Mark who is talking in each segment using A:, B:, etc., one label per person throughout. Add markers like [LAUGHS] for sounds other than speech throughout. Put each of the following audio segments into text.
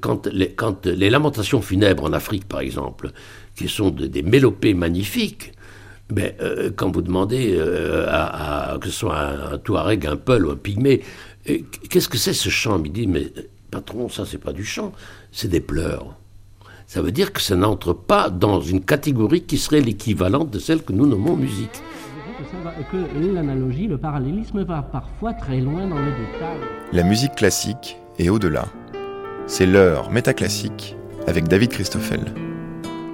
A: quand, les, quand les lamentations funèbres en Afrique, par exemple, qui sont des mélopées magnifiques, mais euh, quand vous demandez euh, à, que ce soit un, Touareg, un Peul ou un Pygmée, euh, qu'est-ce que c'est ce chant Il dit, mais patron, ça c'est pas du chant, c'est des pleurs. Ça veut dire que ça n'entre pas dans une catégorie qui serait l'équivalente de celle que nous nommons musique.
B: Que l'analogie, le parallélisme va parfois très loin dans le détail.
C: La musique classique est au-delà. C'est l'heure métaclassique avec David Christoffel.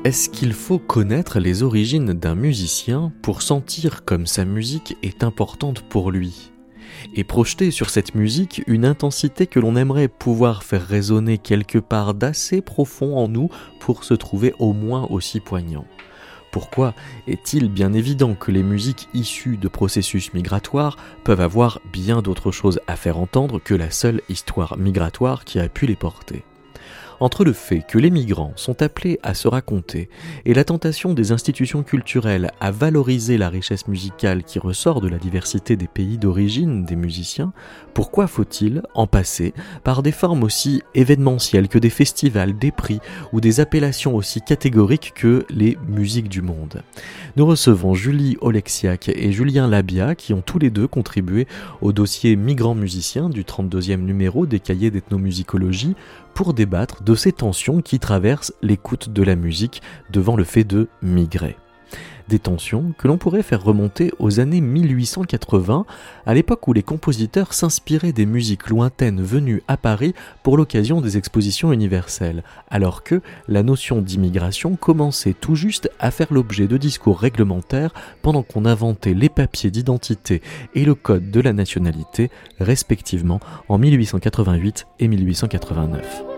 D: Est-ce qu'il faut connaître les origines d'un musicien pour sentir comme sa musique est importante pour lui? Et projeter sur cette musique une intensité que l'on aimerait pouvoir faire résonner quelque part d'assez profond en nous pour se trouver au moins aussi poignant pourquoi est-il bien évident que les musiques issues de processus migratoires peuvent avoir bien d'autres choses à faire entendre que la seule histoire migratoire qui a pu les porter? Entre le fait que les migrants sont appelés à se raconter et la tentation des institutions culturelles à valoriser la richesse musicale qui ressort de la diversité des pays d'origine des musiciens, pourquoi faut-il en passer par des formes aussi événementielles que des festivals, des prix ou des appellations aussi catégoriques que les musiques du monde? Nous recevons Julie Oleksiak et Julien Labia qui ont tous les deux contribué au dossier Migrants musiciens du 32e numéro des cahiers d'ethnomusicologie pour débattre de ces tensions qui traversent l'écoute de la musique devant le fait de migrer. Des tensions que l'on pourrait faire remonter aux années 1880, à l'époque où les compositeurs s'inspiraient des musiques lointaines venues à Paris pour l'occasion des expositions universelles, alors que la notion d'immigration commençait tout juste à faire l'objet de discours réglementaires pendant qu'on inventait les papiers d'identité et le code de la nationalité, respectivement en 1888 et 1889.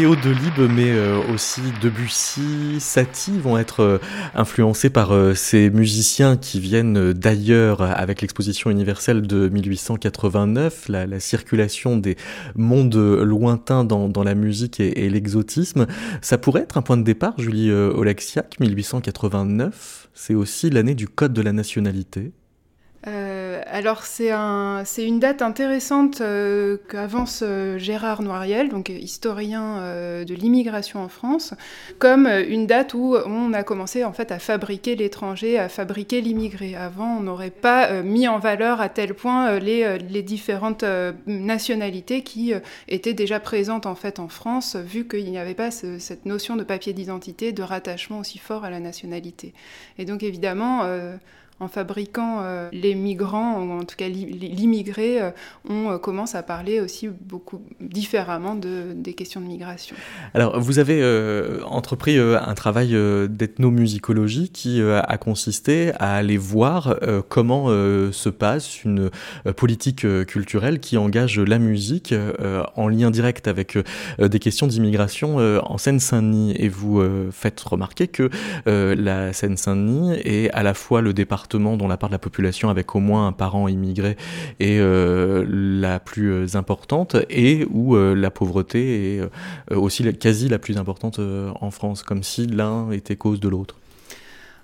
D: Léo Delibes, mais euh, aussi Debussy, Satie vont être euh, influencés par euh, ces musiciens qui viennent d'ailleurs avec l'exposition universelle de 1889, la, circulation des mondes lointains dans, la musique et, l'exotisme. Ça pourrait être un point de départ, Julie Oleksiak, 1889, c'est aussi l'année du Code de la nationalité.
E: Euh, alors c'est un, une date intéressante euh, qu'avance euh, Gérard Noiriel, donc historien de l'immigration en France, comme une date où on a commencé en fait à fabriquer l'étranger, à fabriquer l'immigré. Avant, on n'aurait pas mis en valeur à tel point les, les différentes nationalités qui étaient déjà présentes en fait en France, vu qu'il n'y avait pas cette notion de papier d'identité, de rattachement aussi fort à la nationalité. Et donc évidemment en fabriquant euh, les migrants, ou en tout cas l'immigré, euh, on euh, commence à parler aussi beaucoup différemment de, des questions de migration.
D: Alors, vous avez entrepris un travail d'ethnomusicologie qui a consisté à aller voir comment se passe une politique culturelle qui engage la musique en lien direct avec des questions d'immigration en Seine-Saint-Denis. Et vous faites remarquer que la Seine-Saint-Denis est à la fois le département dont la part de la population avec au moins un parent immigré est euh, la plus euh, importante et où euh, la pauvreté est aussi quasi la plus importante en France, comme si l'un était cause de l'autre.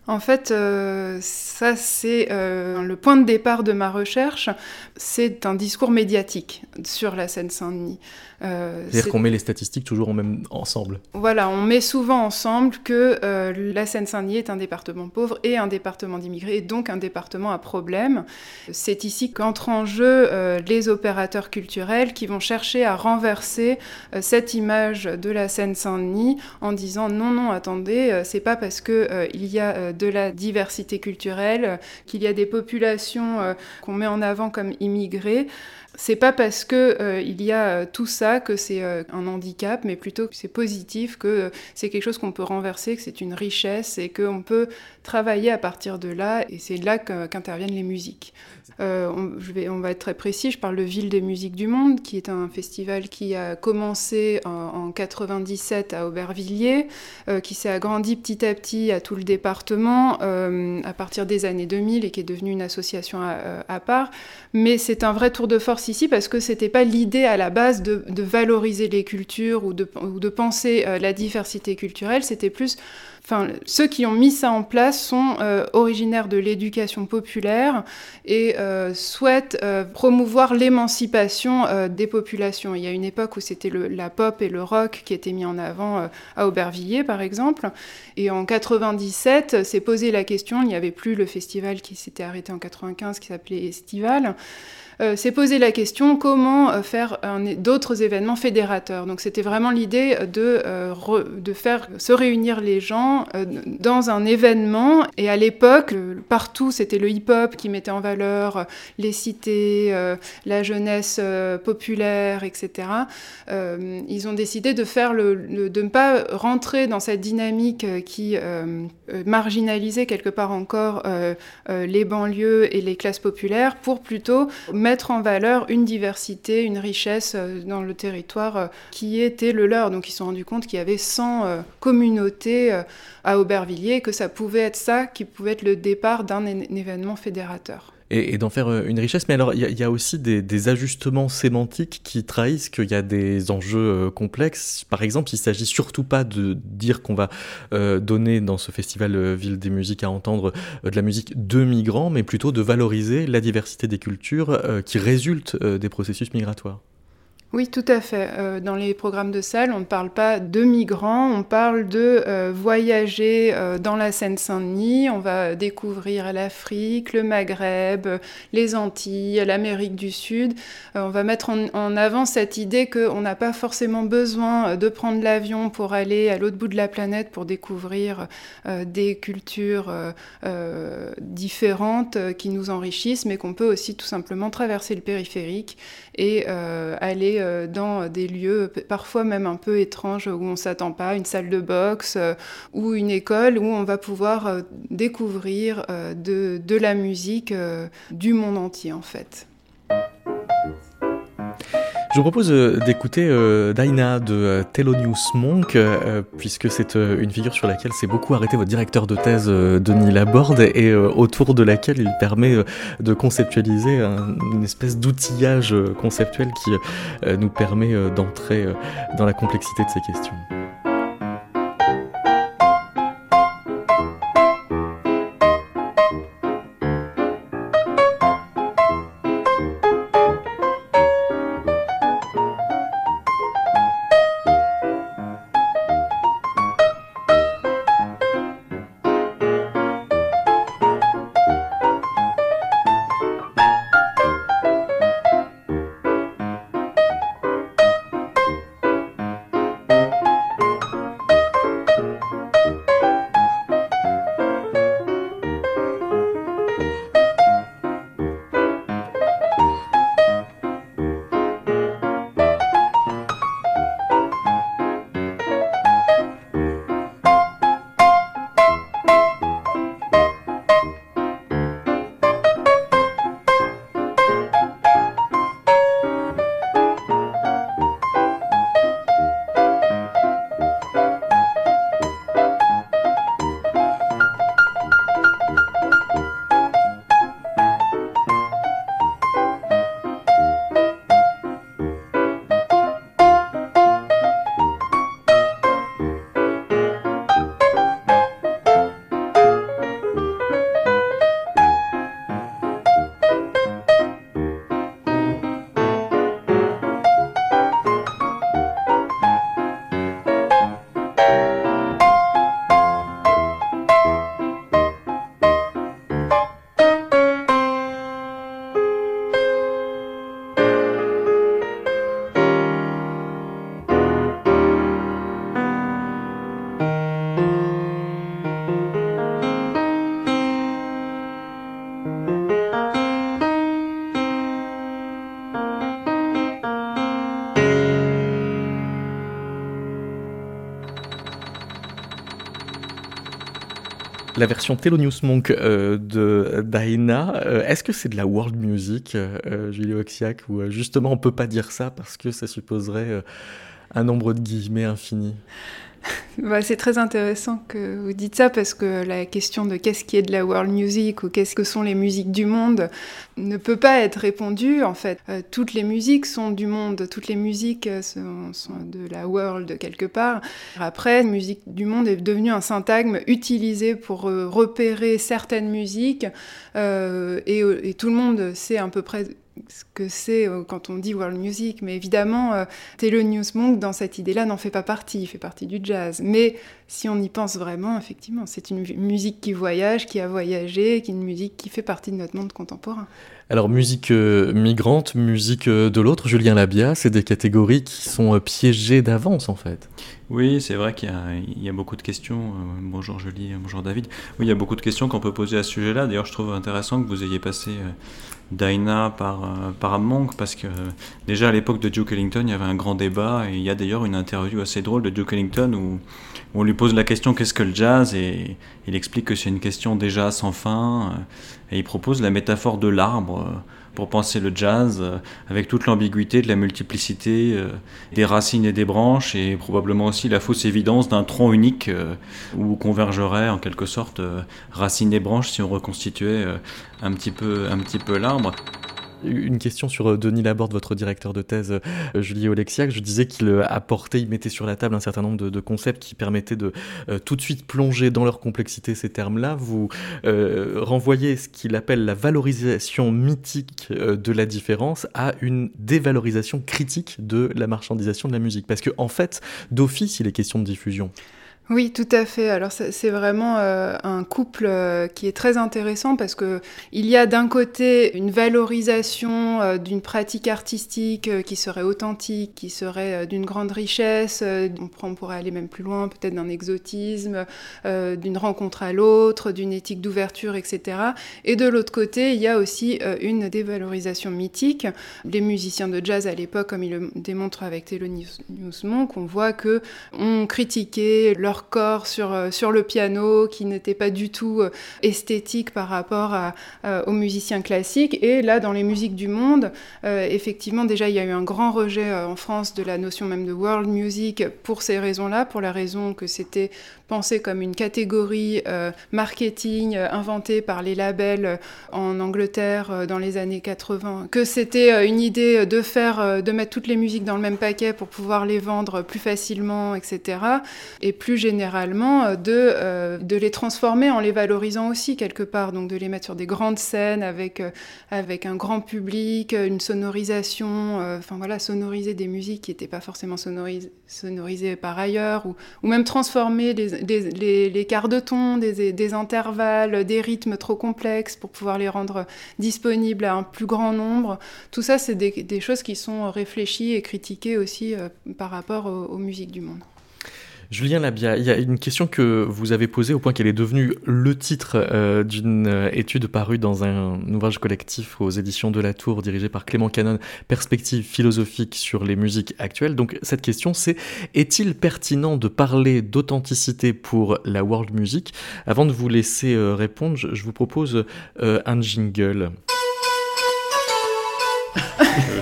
E: En fait, ça c'est le point de départ de ma recherche. C'est un discours médiatique sur la Seine-Saint-Denis.
D: Euh, C'est-à-dire qu'on met les statistiques toujours en même ensemble.
E: Voilà, on met souvent ensemble que euh, la Seine-Saint-Denis est un département pauvre et un département d'immigrés, et donc un département à problème. C'est ici qu'entrent en jeu euh, les opérateurs culturels qui vont chercher à renverser cette image de la Seine-Saint-Denis en disant non, non, attendez, c'est pas parce que euh, il y a de la diversité culturelle, qu'il y a des populations qu'on met en avant comme immigrés, c'est pas parce que euh, il y a euh, tout ça que c'est euh, un handicap, mais plutôt que c'est positif, que c'est quelque chose qu'on peut renverser, que c'est une richesse et qu'on peut travailler à partir de là. Et c'est là qu'interviennent les musiques. On, va être très précis. Je parle de Ville des musiques du monde, qui est un festival qui a commencé en, en 97 à Aubervilliers, qui s'est agrandi petit à petit à tout le département à partir des années 2000 et qui est devenu une association à part. Mais c'est un vrai tour de force ici parce que c'était pas l'idée à la base de, valoriser les cultures ou de, penser euh, la diversité culturelle, c'était plus Enfin, ceux qui ont mis ça en place sont euh, originaires de l'éducation populaire et euh, souhaitent promouvoir l'émancipation des populations. Il y a une époque où c'était la pop et le rock qui étaient mis en avant à Aubervilliers, par exemple. Et en 97, s'est posé la question, il n'y avait plus le festival qui s'était arrêté en 95 qui s'appelait Estival euh, s'est posé la question comment euh, faire d'autres événements fédérateurs. Donc c'était vraiment l'idée de, euh, de faire se réunir les gens euh, dans un événement. Et à l'époque, partout c'était le hip-hop qui mettait en valeur euh, les cités, euh, la jeunesse populaire, etc. ils ont décidé de faire le, de ne pas rentrer dans cette dynamique qui marginalisait quelque part encore les banlieues et les classes populaires pour plutôt mettre en valeur une diversité, une richesse euh, dans le territoire euh, qui était le leur. Donc ils se sont rendus compte qu'il y avait 100 euh, communautés à Aubervilliers, que ça pouvait être ça qui pouvait être le départ d'un événement fédérateur
D: et, d'en faire une richesse. Mais alors, il y, y, a aussi des, ajustements sémantiques qui trahissent qu'il y a des enjeux euh, complexes. Par exemple, il s'agit surtout pas de dire qu'on va euh, donner dans ce festival euh, Ville des musiques à entendre euh, de la musique de migrants, mais plutôt de valoriser la diversité des cultures euh, qui résultent des processus migratoires.
E: Oui, tout à fait. Euh, dans les programmes de salle, on ne parle pas de migrants, on parle de euh, voyager euh, dans la Seine-Saint-Denis. On va découvrir l'Afrique, le Maghreb, les Antilles, l'Amérique du Sud. On va mettre en, avant cette idée qu'on n'a pas forcément besoin de prendre l'avion pour aller à l'autre bout de la planète pour découvrir des cultures différentes qui nous enrichissent, mais qu'on peut aussi tout simplement traverser le périphérique et aller euh, dans des lieux parfois même un peu étranges où on s'attend pas, une salle de boxe euh, ou une école où on va pouvoir euh, découvrir de la musique du monde entier en fait.
D: Je vous propose euh, d'écouter euh, Daina de euh, Thelonious Monk, puisque c'est une figure sur laquelle s'est beaucoup arrêté votre directeur de thèse, Denis Laborde, et autour de laquelle il permet de conceptualiser un, une espèce d'outillage conceptuel qui nous permet d'entrer dans la complexité de ces questions. La version Thelonious Monk euh, de Daina, euh, est-ce que c'est de la world music, euh, Julie Oxiac, ou justement on peut pas dire ça parce que ça supposerait un nombre de guillemets infini?
E: Bah, c'est très intéressant que vous dites ça parce que la question de qu'est-ce qui est de la world music ou qu'est-ce que sont les musiques du monde ne peut pas être répondue. En fait, euh, toutes les musiques sont du monde, toutes les musiques euh, sont, de la world quelque part. Après, musique du monde est devenu un syntagme utilisé pour euh, repérer certaines musiques et, et, tout le monde sait à peu près ce que c'est euh, quand on dit world music, mais évidemment, euh, Thelonious Monk, dans cette idée-là, n'en fait pas partie, il fait partie du jazz. Mais si on y pense vraiment, effectivement, c'est une musique qui voyage, qui a voyagé, qui est une musique qui fait partie de notre monde contemporain.
D: Alors musique euh, migrante, musique de l'autre, Julien Labia, c'est des catégories qui sont piégées d'avance en fait.
F: Oui, c'est vrai qu'il y, a beaucoup de questions. bonjour Julie, bonjour David. Oui, il y a beaucoup de questions qu'on peut poser à ce sujet-là. D'ailleurs, je trouve intéressant que vous ayez passé Dinah par, euh, par Monk, parce que déjà à l'époque de Duke Ellington, il y avait un grand débat, et il y a d'ailleurs une interview assez drôle de Duke Ellington où, on lui pose la question qu'est-ce que le jazz, et il explique que c'est une question déjà sans fin, euh, et il propose la métaphore de l'arbre euh, pour penser le jazz, avec toute l'ambiguïté de la multiplicité des racines et des branches, et probablement aussi la fausse évidence d'un tronc unique où convergerait en quelque sorte racines et branches si on reconstituait un petit peu, un petit peu l'arbre.
D: Une question sur euh, Denis Laborde, votre directeur de thèse, euh, Julie Olexiac. Je disais qu'il euh, apportait, il mettait sur la table un certain nombre de, concepts qui permettaient de tout de suite plonger dans leur complexité ces termes-là. Vous renvoyez ce qu'il appelle la valorisation mythique de la différence à une dévalorisation critique de la marchandisation de la musique. Parce qu'en en fait, d'office, il est question de diffusion.
E: Oui, tout à fait. Alors c'est vraiment euh, un couple euh, qui est très intéressant parce que il y a d'un côté une valorisation euh, d'une pratique artistique qui serait authentique, qui serait d'une grande richesse. on pourrait aller même plus loin, peut-être d'un exotisme, d'une rencontre à l'autre, d'une éthique d'ouverture, etc. Et de l'autre côté, il y a aussi une dévalorisation mythique. Les musiciens de jazz à l'époque, comme il le démontre avec Thelonious Monk, on voit que on critiquait leur corps sur, euh, sur le piano, qui n'était pas du tout euh, esthétique par rapport euh, aux musiciens classiques. Et là, dans les musiques du monde, effectivement, déjà, il y a eu un grand rejet en France de la notion même de world music pour ces raisons-là, pour la raison que c'était pensé comme une catégorie marketing inventée par les labels en Angleterre dans les années 80, que c'était une idée de faire, de mettre toutes les musiques dans le même paquet pour pouvoir les vendre plus facilement, etc. Et plus généralement euh, de, euh, de les transformer en les valorisant aussi quelque part, donc de les mettre sur des grandes scènes avec, euh, un grand public, une sonorisation, enfin voilà, sonoriser des musiques qui n'étaient pas forcément sonorisées, par ailleurs, ou, même transformer les, les, quarts de ton, des, intervalles, des rythmes trop complexes pour pouvoir les rendre disponibles à un plus grand nombre. Tout ça, c'est des choses qui sont réfléchies et critiquées aussi par rapport aux musiques du monde.
D: Julien Labia, il y a une question que vous avez posée au point qu'elle est devenue le titre euh, d'une euh, étude parue dans un ouvrage collectif aux éditions de la Tour dirigé par Clément Canon, Perspective philosophique sur les musiques actuelles. Donc cette question c'est est-il pertinent de parler d'authenticité pour la world music? Avant de vous laisser euh, répondre, je, vous propose un jingle.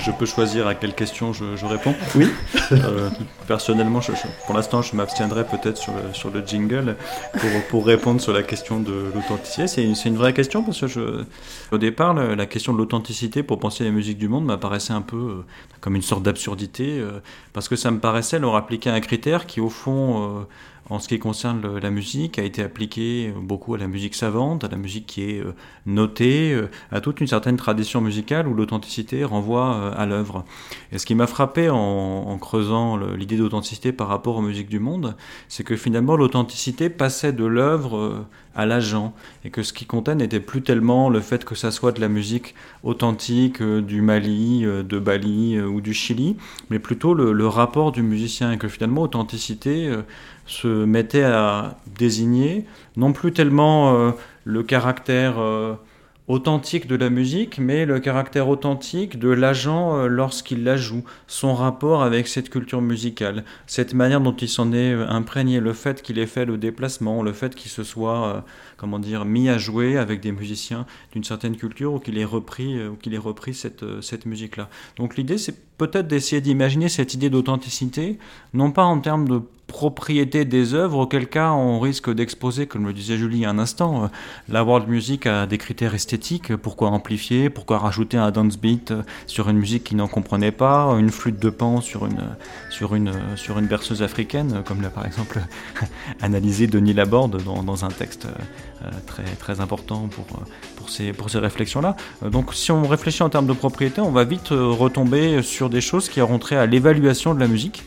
F: Je peux choisir à quelle question je, réponds.
D: Oui.
F: Euh, personnellement, pour l'instant, je m'abstiendrai peut-être sur le, sur le jingle pour, pour, répondre sur la question de l'authenticité. C'est une, vraie question parce que je, au départ, la, question de l'authenticité pour penser à la musique du monde m'apparaissait un peu euh, comme une sorte d'absurdité euh, parce que ça me paraissait leur appliquer un critère qui, au fond, en ce qui concerne la musique, a été appliqué beaucoup à la musique savante, à la musique qui est euh, notée, euh, à toute une certaine tradition musicale où l'authenticité renvoie euh, à l'œuvre. Et ce qui m'a frappé en, creusant l'idée d'authenticité par rapport aux musiques du monde, c'est que finalement l'authenticité passait de l'œuvre à l'agent et que ce qui comptait n'était plus tellement le fait que ça soit de la musique authentique du Mali, de Bali ou du Chili, mais plutôt le, le rapport du musicien et que finalement authenticité se mettait à désigner non plus tellement euh, le caractère euh, authentique de la musique, mais le caractère authentique de l'agent euh, lorsqu'il la joue, son rapport avec cette culture musicale, cette manière dont il s'en est imprégné, le fait qu'il ait fait le déplacement, le fait qu'il se soit, comment dire, mis à jouer avec des musiciens d'une certaine culture ou qu'il ait repris, ou qu'il ait repris cette, cette musique-là. Donc l'idée, c'est peut-être d'essayer d'imaginer cette idée d'authenticité, non pas en termes de propriété des œuvres, auquel cas on risque d'exposer, comme le disait Julie un instant, euh, la world music a des critères esthétiques. Pourquoi amplifier Pourquoi rajouter un dance beat euh, sur une musique qui n'en comprenait pas Une flûte de pan sur une, sur une, sur une berceuse africaine, comme l'a par exemple [LAUGHS] analysé Denis Laborde dans, dans un texte euh, très, très important pour, pour ces, pour ces réflexions-là. Donc si on réfléchit en termes de propriété, on va vite retomber sur des choses qui auront trait à l'évaluation de la musique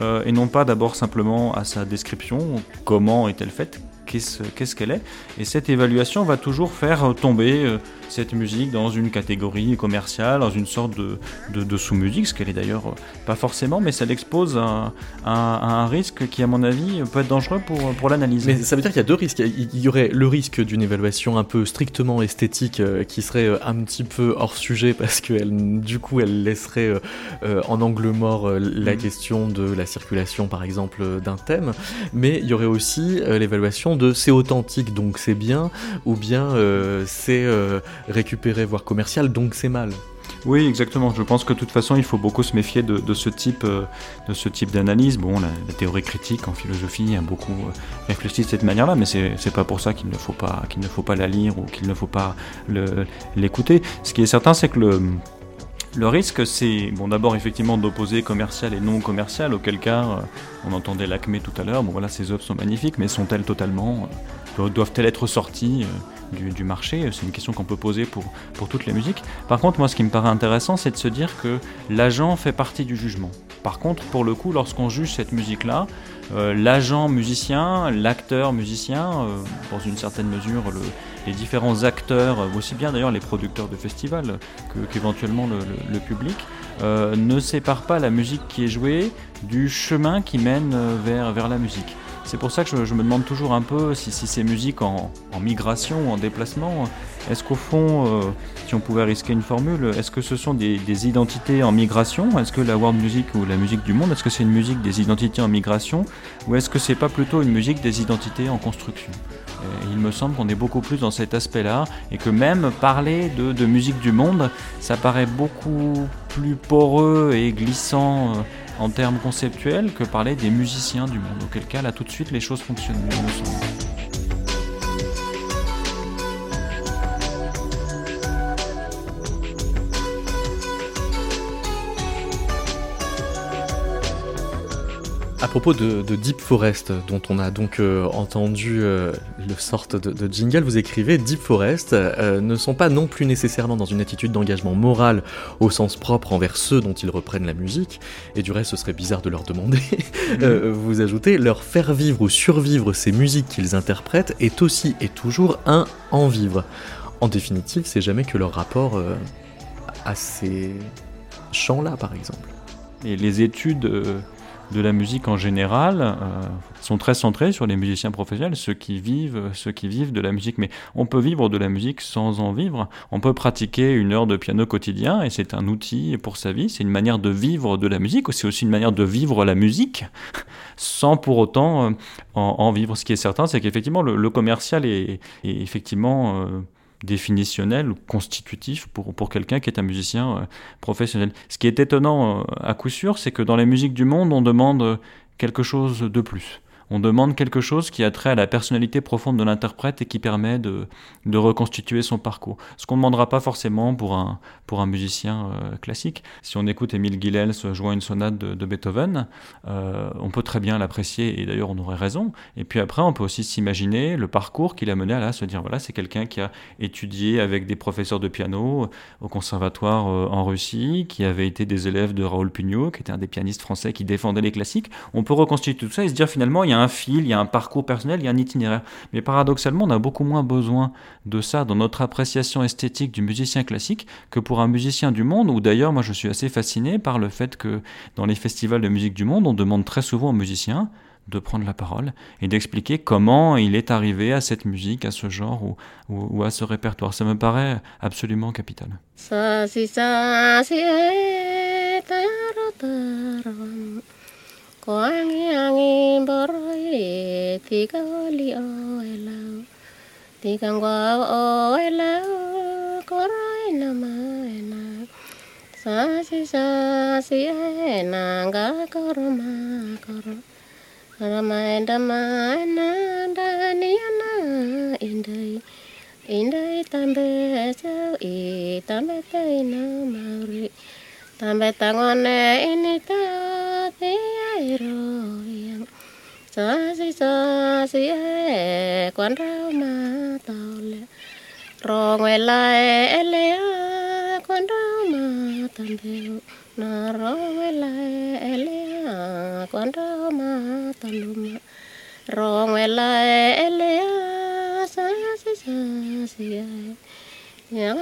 F: euh, et non pas d'abord simplement à sa description, comment est-elle faite, qu'est-ce qu'elle est. Et cette évaluation va toujours faire tomber euh, cette musique dans une catégorie commerciale, dans une sorte de, de, sous-musique, ce qu'elle est d'ailleurs euh, pas forcément, mais ça l'expose à, un risque qui, à mon avis, peut être dangereux pour, pour l'analyse.
D: Mais ça veut dire qu'il y a deux risques. Il y aurait le risque d'une évaluation un peu strictement esthétique euh, qui serait un petit peu hors sujet [LAUGHS] parce que du coup, elle laisserait en angle mort la mm. question de la circulation, par exemple, d'un thème. Mais il y aurait aussi l'évaluation de c'est authentique donc c'est bien, ou bien euh, c'est euh, récupéré voire commercial donc c'est mal.
F: Oui, exactement. Je pense que de toute façon, il faut beaucoup se méfier de, ce type, euh, de ce type d'analyse. Bon, la, théorie critique en philosophie a beaucoup réfléchi de cette manière-là, mais c'est pas pour ça qu'il ne faut pas qu'il ne faut pas la lire ou qu'il ne faut pas l'écouter. Ce qui est certain, c'est que le le risque, c'est bon, d'abord effectivement d'opposer commercial et non commercial, auquel cas euh, on entendait l'Acme tout à l'heure. Bon voilà, ces œuvres sont magnifiques, mais sont-elles totalement, euh, doivent-elles être sorties euh, du, marché C'est une question qu'on peut poser pour, pour toutes les musiques. Par contre, moi, ce qui me paraît intéressant, c'est de se dire que l'agent fait partie du jugement. Par contre, pour le coup, lorsqu'on juge cette musique-là, l'agent musicien, l'acteur musicien, dans une certaine mesure, le, les différents acteurs, aussi bien d'ailleurs les producteurs de festivals qu'éventuellement le, public, euh, ne séparent pas la musique qui est jouée du chemin qui mène euh, vers, vers la musique. C'est pour ça que je, me demande toujours un peu si, ces musiques en, migration, en déplacement, est-ce qu'au fond, euh, si on pouvait risquer une formule, est-ce que ce sont des, identités en migration? Est-ce que la world music ou la musique du monde, est-ce que c'est une musique des identités en migration? Ou est-ce que c'est pas plutôt une musique des identités en construction? Il me semble qu'on est beaucoup plus dans cet aspect-là et que même parler de, musique du monde, ça paraît beaucoup plus poreux et glissant euh, en termes conceptuels que parler des musiciens du monde. Auquel cas, là, tout de suite, les choses fonctionnent me semble.
D: À propos de, Deep Forest, dont on a donc euh, entendu euh, le sorte de, jingle, vous écrivez Deep Forest euh, ne sont pas non plus nécessairement dans une attitude d'engagement moral au sens propre envers ceux dont ils reprennent la musique, et du reste ce serait bizarre de leur demander. [LAUGHS] Mhm. vous ajoutez leur faire vivre ou survivre ces musiques qu'ils interprètent est aussi et toujours un en vivre. En définitive, c'est jamais que leur rapport à ces chants-là, par exemple.
F: Et les études de la musique en général euh, sont très centrés sur les musiciens professionnels, ceux qui vivent, ceux qui vivent de la musique. Mais on peut vivre de la musique sans en vivre. On peut pratiquer une heure de piano quotidien et c'est un outil pour sa vie. C'est une manière de vivre de la musique. C'est aussi une manière de vivre la musique [LAUGHS] sans pour autant euh, en, vivre. Ce qui est certain, c'est qu'effectivement le, commercial est, effectivement euh, définitionnel ou constitutif pour, quelqu'un qui est un musicien euh, professionnel. Ce qui est étonnant euh, à coup sûr, c'est que dans les musiques du monde, on demande quelque chose de plus on demande quelque chose qui a trait à la personnalité profonde de l'interprète et qui permet de, de, reconstituer son parcours. Ce qu'on ne demandera pas forcément pour un, pour un musicien euh, classique. Si on écoute Émile Guilels jouant une sonate de, Beethoven, euh, on peut très bien l'apprécier et d'ailleurs on aurait raison. Et puis après, on peut aussi s'imaginer le parcours qu'il a mené à là, se dire voilà, c'est quelqu'un qui a étudié avec des professeurs de piano au conservatoire euh, en Russie, qui avait été des élèves de Raoul Pugnot, qui était un des pianistes français qui défendait les classiques. On peut reconstituer tout ça et se dire finalement, il y a fil, il y a un parcours personnel, il y a un itinéraire. Mais paradoxalement, on a beaucoup moins besoin de ça dans notre appréciation esthétique du musicien classique que pour un musicien du monde, où d'ailleurs moi je suis assez fasciné par le fait que dans les festivals de musique du monde, on demande très souvent aux musiciens de prendre la parole et d'expliquer comment il est arrivé à cette musique, à ce genre ou, ou, à ce répertoire. Ça me paraît absolument capital.
G: tika oli o elau tika ngwa o elau kora ina ma ena sa si sa si ena ga koro ma koro ara ma enda ma ena da ni ana indai indai tambe sa i tambe ta ina ma tambe ta ini ta ti ai ro yang sa si sa si e quan rau ma tàu lẹ rồi ngoài lại e lẹ quan rau ma tam bèo. Na rồi ngoài lại e lẹ quan rau ma tam lùm rồi ngoài lại e lẹ sa si sa si e
D: Moi,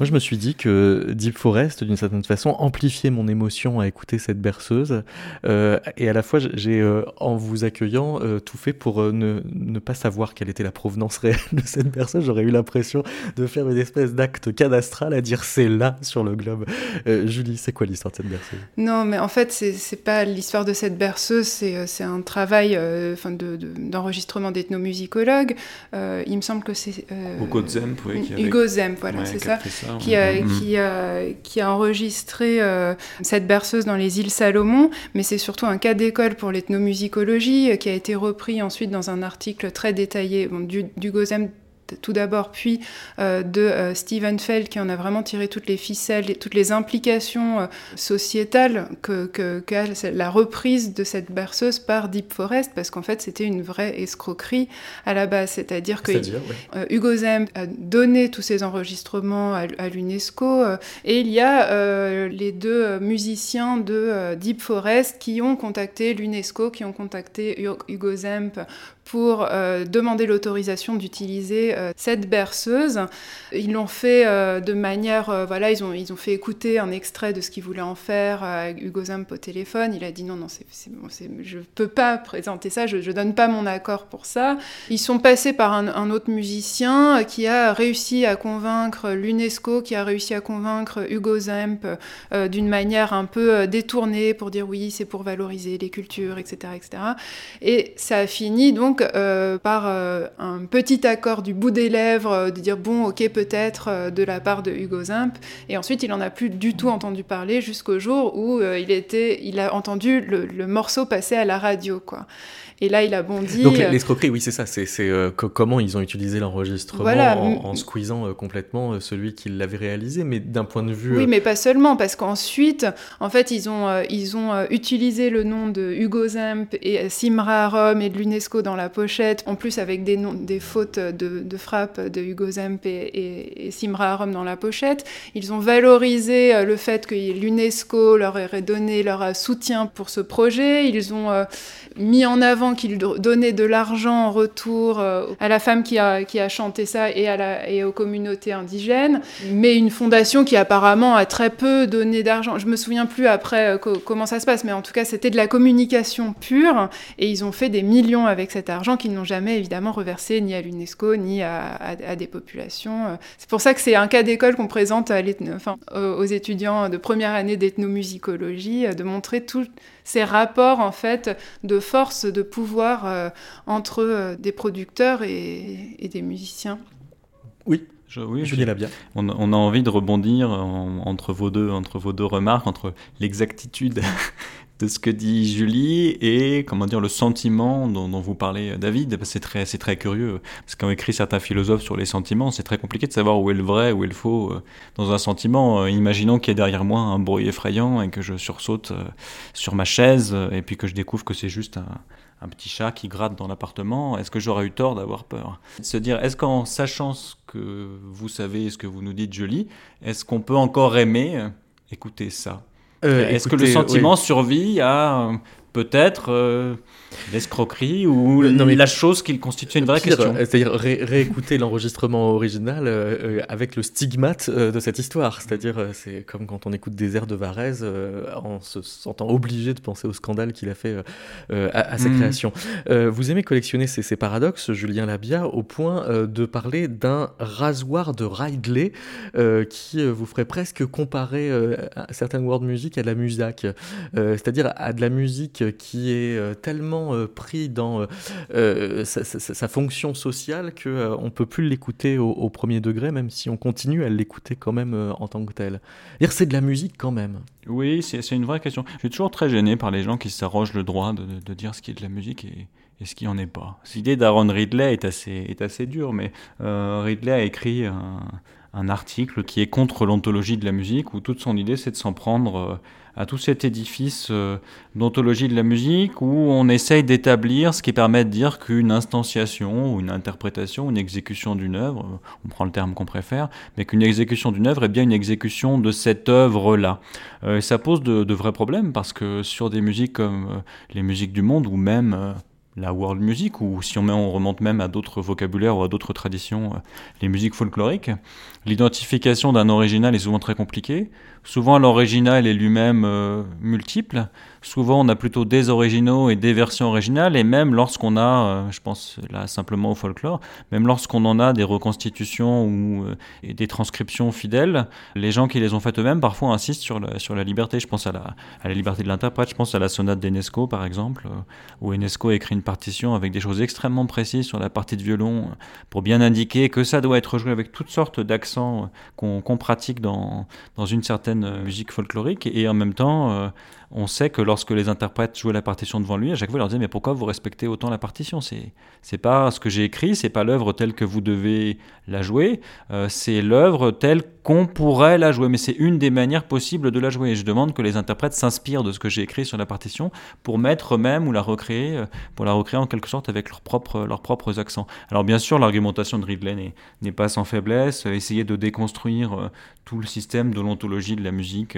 D: je me suis dit que Deep Forest, d'une certaine façon, amplifiait mon émotion à écouter cette berceuse. Euh, et à la fois, j'ai, euh, en vous accueillant, euh, tout fait pour ne, ne, pas savoir quelle était la provenance réelle de cette berceuse. J'aurais eu l'impression de faire une espèce d'acte cadastral à dire c'est là sur le globe. Julie, c'est quoi l'histoire de cette berceuse?
E: Non, mais en fait, c'est, c'est pas l'histoire de cette berceuse, c'est, c'est un travail enfin de, d'enregistrement d'ethnomusicologue euh, il me semble que c'est
F: euh, Hugo Zemp, oui,
E: qui Hugo Zemp, voilà, c'est ça, qui, a, qui, a, qui, a, enregistré euh, cette berceuse dans les îles Salomon, mais c'est surtout un cas d'école pour l'ethnomusicologie qui a été repris ensuite dans un article très détaillé bon, d'Hugo Zemp tout d'abord, puis euh, de euh, Stephen Feld qui en a vraiment tiré toutes les ficelles, et toutes les implications euh, sociétales que, que, la reprise de cette berceuse par Deep Forest, parce qu'en fait c'était une vraie escroquerie à la base, c'est-à-dire que Hugo Zemp a donné tous ses enregistrements à, à l'UNESCO, et il y a les deux musiciens de Deep Forest qui ont contacté l'UNESCO, qui ont contacté Hugo Zemp pour euh, demander l'autorisation d'utiliser euh, cette berceuse. Ils l'ont fait euh, de manière, voilà, ils ont, ils ont fait écouter un extrait de ce qu'ils voulaient en faire à Hugo Zamp au téléphone. Il a dit non, non, je ne peux pas présenter ça, je ne donne pas mon accord pour ça. Ils sont passés par un, un, autre musicien qui a réussi à convaincre l'UNESCO, qui a réussi à convaincre Hugo Zamp d'une manière un peu détournée pour dire oui, c'est pour valoriser les cultures, etc., etc. Et ça a fini donc euh, par euh, un petit accord du bout des lèvres, euh, de dire bon, ok, peut-être de la part de Hugo Zimp. Et ensuite, il en a plus du tout entendu parler jusqu'au jour où il, a entendu le, morceau passer à la radio. Et là, il a bondi.
D: Donc euh, l'escroquerie, oui, c'est ça. C'est euh, comment ils ont utilisé l'enregistrement en, squeezant euh, complètement celui qui l'avait réalisé, mais d'un point de vue.
E: Oui, mais pas seulement, parce qu'ensuite, en fait, ils ont, ils ont utilisé le nom de Hugo Zemp et Simra Arom et de l'UNESCO dans la pochette, en plus avec des, noms, des fautes de, de frappe de Hugo Zemp et, et, Simra Arom dans la pochette. Ils ont valorisé le fait que l'UNESCO leur aurait donné leur soutien pour ce projet. Ils ont mis en avant qu'il donnait de l'argent en retour euh, à la femme qui a, qui chanté ça et, aux communautés indigènes, mais une fondation qui apparemment a très peu donné d'argent. Je me souviens plus après euh, comment ça se passe, mais en tout cas c'était de la communication pure et ils ont fait des millions avec cet argent qu'ils n'ont jamais évidemment reversé ni à l'UNESCO ni à, des populations. C'est pour ça que c'est un cas d'école qu'on présente à enfin, aux étudiants de première année d'ethnomusicologie, de montrer tout ces rapports en fait de force, de pouvoir euh, entre euh, des producteurs et, des musiciens.
D: Oui, je, oui, je bien.
F: On, on, a envie de rebondir entre vos deux, entre vos deux remarques, entre l'exactitude [LAUGHS] de ce que dit Julie et comment dire le sentiment dont, vous parlez David c'est très c'est très curieux parce qu'ont écrit certains philosophes sur les sentiments c'est très compliqué de savoir où est le vrai où est le faux euh, dans un sentiment imaginons qu'il y a derrière moi un bruit effrayant et que je sursaute sur ma chaise et puis que je découvre que c'est juste un, un petit chat qui gratte dans l'appartement, est-ce que j'aurais eu tort d'avoir peur? Se dire, est-ce qu'en sachant ce que vous savez, ce que vous nous dites, Julie, est-ce qu'on peut encore aimer écouter ça? Euh, Est-ce que le sentiment survit à peut-être euh, l'escroquerie ou
D: Non, mais-
F: la chose qui constitue une vraie
D: Pire,
F: question.
D: euh, C'est-à-dire ré- réécouter l'enregistrement original euh, euh, avec le stigmate euh, de cette histoire. C'est-à-dire, euh, c'est comme quand on écoute des airs de Varèse euh, en se sentant obligé de penser au scandale qu'il a fait euh, euh, à, à sa
F: Mhm.
D: création. Euh, vous aimez collectionner ces, ces paradoxes, Julien Labia, au point euh, de parler d'un rasoir de Ridley euh, qui euh, vous ferait presque comparer euh, certaines world music à de la musac. Euh, c'est-à-dire à de la musique qui est euh, tellement euh, pris dans euh, sa, fonction sociale que euh, on peut plus l'écouter au, premier degré, même si on continue à l'écouter quand même en tant que tel. C'est de la musique quand même.
F: Oui, c'est une vraie question. Je suis toujours très gêné par les gens qui s'arrogent le droit de, dire ce qui est de la musique et, ce qui en est pas. L'idée d'Aaron Ridley est assez, est assez dure, mais Ridley a écrit un, article qui est contre l'ontologie de la musique, où toute son idée c'est de s'en prendre à tout cet édifice euh, d'ontologie de la musique, où on essaye d'établir ce qui permet de dire qu'une instanciation, ou une interprétation, une exécution d'une œuvre, euh, on prend le terme qu'on préfère, mais qu'une exécution d'une œuvre est bien une exécution de cette œuvre-là. Euh, ça pose de, vrais problèmes parce que sur des musiques comme les musiques du monde ou même la world music, ou si on, met, on remonte même à d'autres vocabulaires ou à d'autres traditions, euh, les musiques folkloriques, l'identification d'un original est souvent très compliquée. Souvent l'original est lui-même euh, multiple. Souvent on a plutôt des originaux et des versions originales, et même lorsqu'on a, euh, je pense là simplement au folklore, même lorsqu'on en a des reconstitutions ou euh, des transcriptions fidèles, les gens qui les ont faites eux-mêmes parfois insistent sur la, sur la liberté. Je pense à la, à la liberté de l'interprète, je pense à la sonate d'Enesco par exemple, euh, où Enesco écrit une partition avec des choses extrêmement précises sur la partie de violon pour bien indiquer que ça doit être joué avec toutes sortes d'accents qu'on pratique dans, dans une certaine musique folklorique. Et en même temps, on sait que lorsque les interprètes jouaient la partition devant lui, à chaque fois, il leur disait Mais pourquoi vous respectez autant la partition? C'est pas ce que j'ai écrit, c'est pas l'œuvre telle que vous devez la jouer, euh, c'est l'œuvre telle qu'on pourrait la jouer. Mais c'est une des manières possibles de la jouer. Et je demande que les interprètes s'inspirent de ce que j'ai écrit sur la partition pour mettre eux-mêmes ou la recréer, euh, pour la recréer en quelque sorte avec leurs propres, leurs propres accents. Alors bien sûr, l'argumentation de Ridley n'est- pas sans faiblesse. Euh, Essayer de déconstruire tout le système de l'ontologie de la musique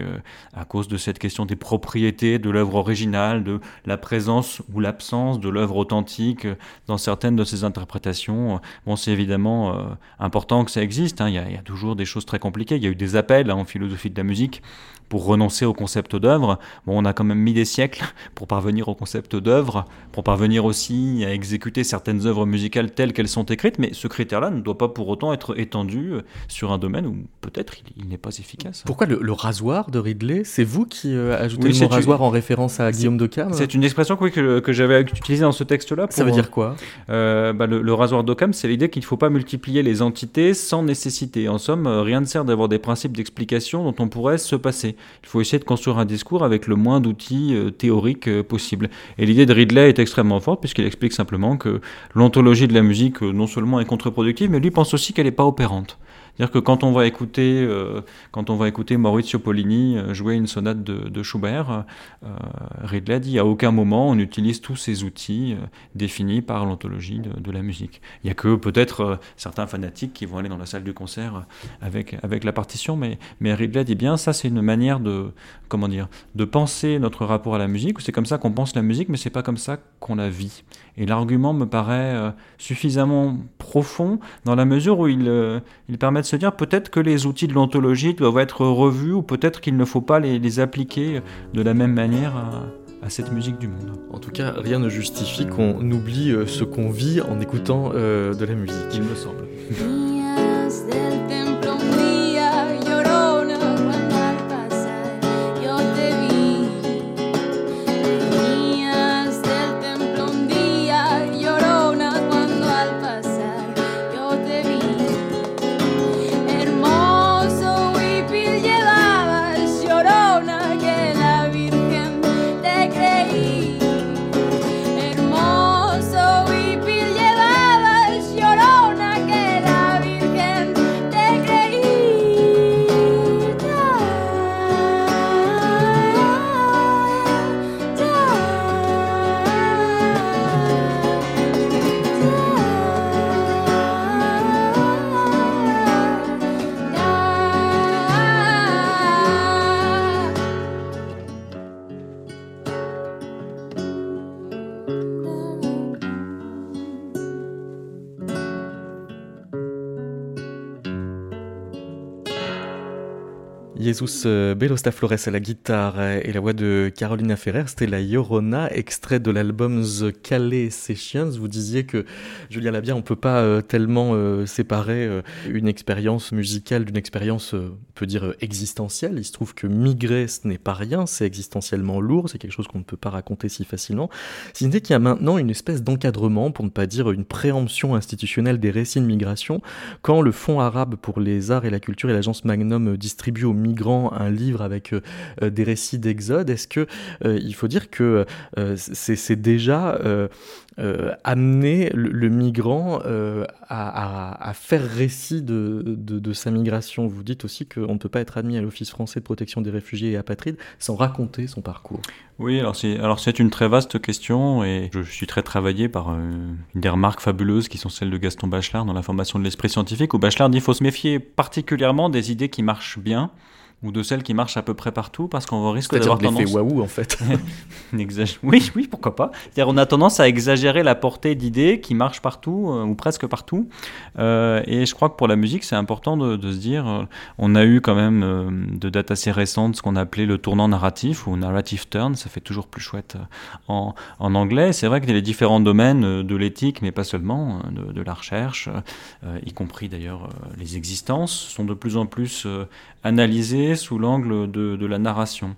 F: à cause de cette question des propriétés de l'œuvre originale, de la présence ou l'absence de l'œuvre authentique dans certaines de ses interprétations. Bon, c'est évidemment euh, important que ça existe. hein. Il, y a, il y a toujours des choses très compliquées. Il y a eu des appels hein, en philosophie de la musique pour renoncer au concept d'œuvre. Bon, on a quand même mis des siècles pour parvenir au concept d'œuvre, pour parvenir aussi à exécuter certaines œuvres musicales telles qu'elles sont écrites, mais ce critère-là ne doit pas pour autant être étendu euh, sur un domaine où peut-être il, il n'est pas efficace.
D: Pourquoi le, le rasoir de Ridley C'est vous qui euh, ajoutez
F: Oui,
D: le mot
F: une-
D: rasoir en référence à Guillaume de Cam
F: C'est une expression que, oui, que, que j'avais utilisée dans ce texte-là.
D: Ça veut dire quoi?
F: Euh, bah, le, le rasoir d'Occam, c'est l'idée qu'il ne faut pas multiplier les entités sans nécessité. En somme, rien ne sert d'avoir des principes d'explication dont on pourrait se passer. Il faut essayer de construire un discours avec le moins d'outils euh, théoriques euh, possible. Et l'idée de Ridley est extrêmement forte puisqu'il explique simplement que l'ontologie de la musique euh, non seulement est contre-productive, mais lui pense aussi qu'elle n'est pas opérante. C'est-à-dire que quand on va écouter, euh, quand on va écouter Maurizio Pollini euh, jouer une sonate de, de Schubert, euh, Ridley dit à aucun moment on utilise tous ces outils définis par l'ontologie de, la musique. Il n'y a que peut-être certains fanatiques qui vont aller dans la salle du concert avec, avec la partition, mais, mais Ridley dit bien ça c'est une manière de comment dire de penser notre rapport à la musique. C'est comme ça qu'on pense la musique, mais c'est pas comme ça qu'on la vit. Et l'argument me paraît suffisamment profond dans la mesure où il, il permet de se dire peut-être que les outils de l'ontologie doivent être revus ou peut-être qu'il ne faut pas les, les appliquer de la même manière à, à cette musique du monde.
D: En tout cas, rien ne justifie qu'on oublie euh, ce qu'on vit en écoutant euh, de la musique.
F: Il me semble. [LAUGHS]
D: Jesus euh, Belosta Flores à la guitare euh, et la voix de Carolina Ferrer, c'était la Llorona, extrait de l'album The Calais Sessions. Vous disiez que, Julien Labia, on peut pas euh, tellement séparer une expérience musicale d'une expérience, on peut dire, existentielle. Il se trouve que migrer, ce n'est pas rien, c'est existentiellement lourd, c'est quelque chose qu'on ne peut pas raconter si facilement. Si ce qu'il y a maintenant une espèce d'encadrement, pour ne pas dire une préemption institutionnelle des récits de migration, quand le Fonds arabe pour les arts et la culture et l'agence Magnum distribuent aux migrants un livre avec euh, euh, des récits d'exode, est-ce que euh, il faut dire que c'est déjà amener le, migrant à, faire récit de, sa migration? Vous dites aussi qu'on ne peut pas être admis à l'Office français de protection des réfugiés et apatrides sans raconter son parcours.
F: Oui, alors c'est une très vaste question et je suis très travaillé par une des remarques fabuleuses qui sont celles de Gaston Bachelard dans la formation de l'esprit scientifique où Bachelard dit qu'il faut se méfier particulièrement des idées qui marchent bien ou de celles qui marchent à peu près partout parce qu'on risque d'avoir
D: tendance l'effet waouh en fait. [LAUGHS]
F: oui, oui, pourquoi pas. C'est-à-dire on a tendance à exagérer la portée d'idées qui marchent partout euh, ou presque partout. Euh, et je crois que pour la musique, c'est important de, se dire, euh, on a eu quand même de dates assez récentes ce qu'on appelait le tournant narratif ou narrative turn, ça fait toujours plus chouette en, en anglais. C'est vrai que les différents domaines de l'éthique, mais pas seulement, de, de la recherche, y compris d'ailleurs les existences, sont de plus en plus analysés sous l'angle de, la narration.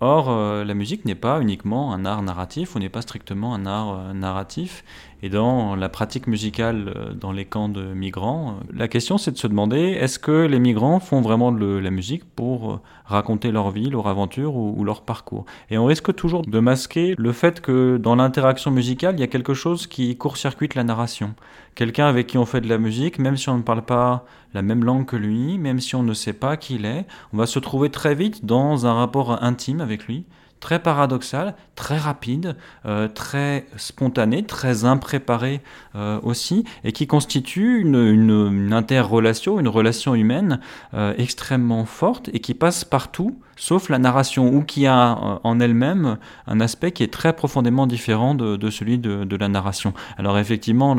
F: Or, euh, la musique n'est pas uniquement un art narratif, ou n'est pas strictement un art euh, narratif. Et dans la pratique musicale euh, dans les camps de migrants, la question c'est de se demander est-ce que les migrants font vraiment de la musique pour raconter leur vie, leur aventure ou, ou, leur parcours? Et on risque toujours de masquer le fait que dans l'interaction musicale, il y a quelque chose qui court-circuite la narration. Quelqu'un avec qui on fait de la musique, même si on ne parle pas la même langue que lui, même si on ne sait pas qui il est, on va se trouver très vite dans un rapport intime avec lui, très paradoxal, très rapide, euh, très spontané, très impréparé euh, aussi, et qui constitue une, interrelation, une relation humaine euh, extrêmement forte et qui passe partout sauf la narration, ou qui a en elle-même un aspect qui est très profondément différent de, celui de, la narration. Alors effectivement,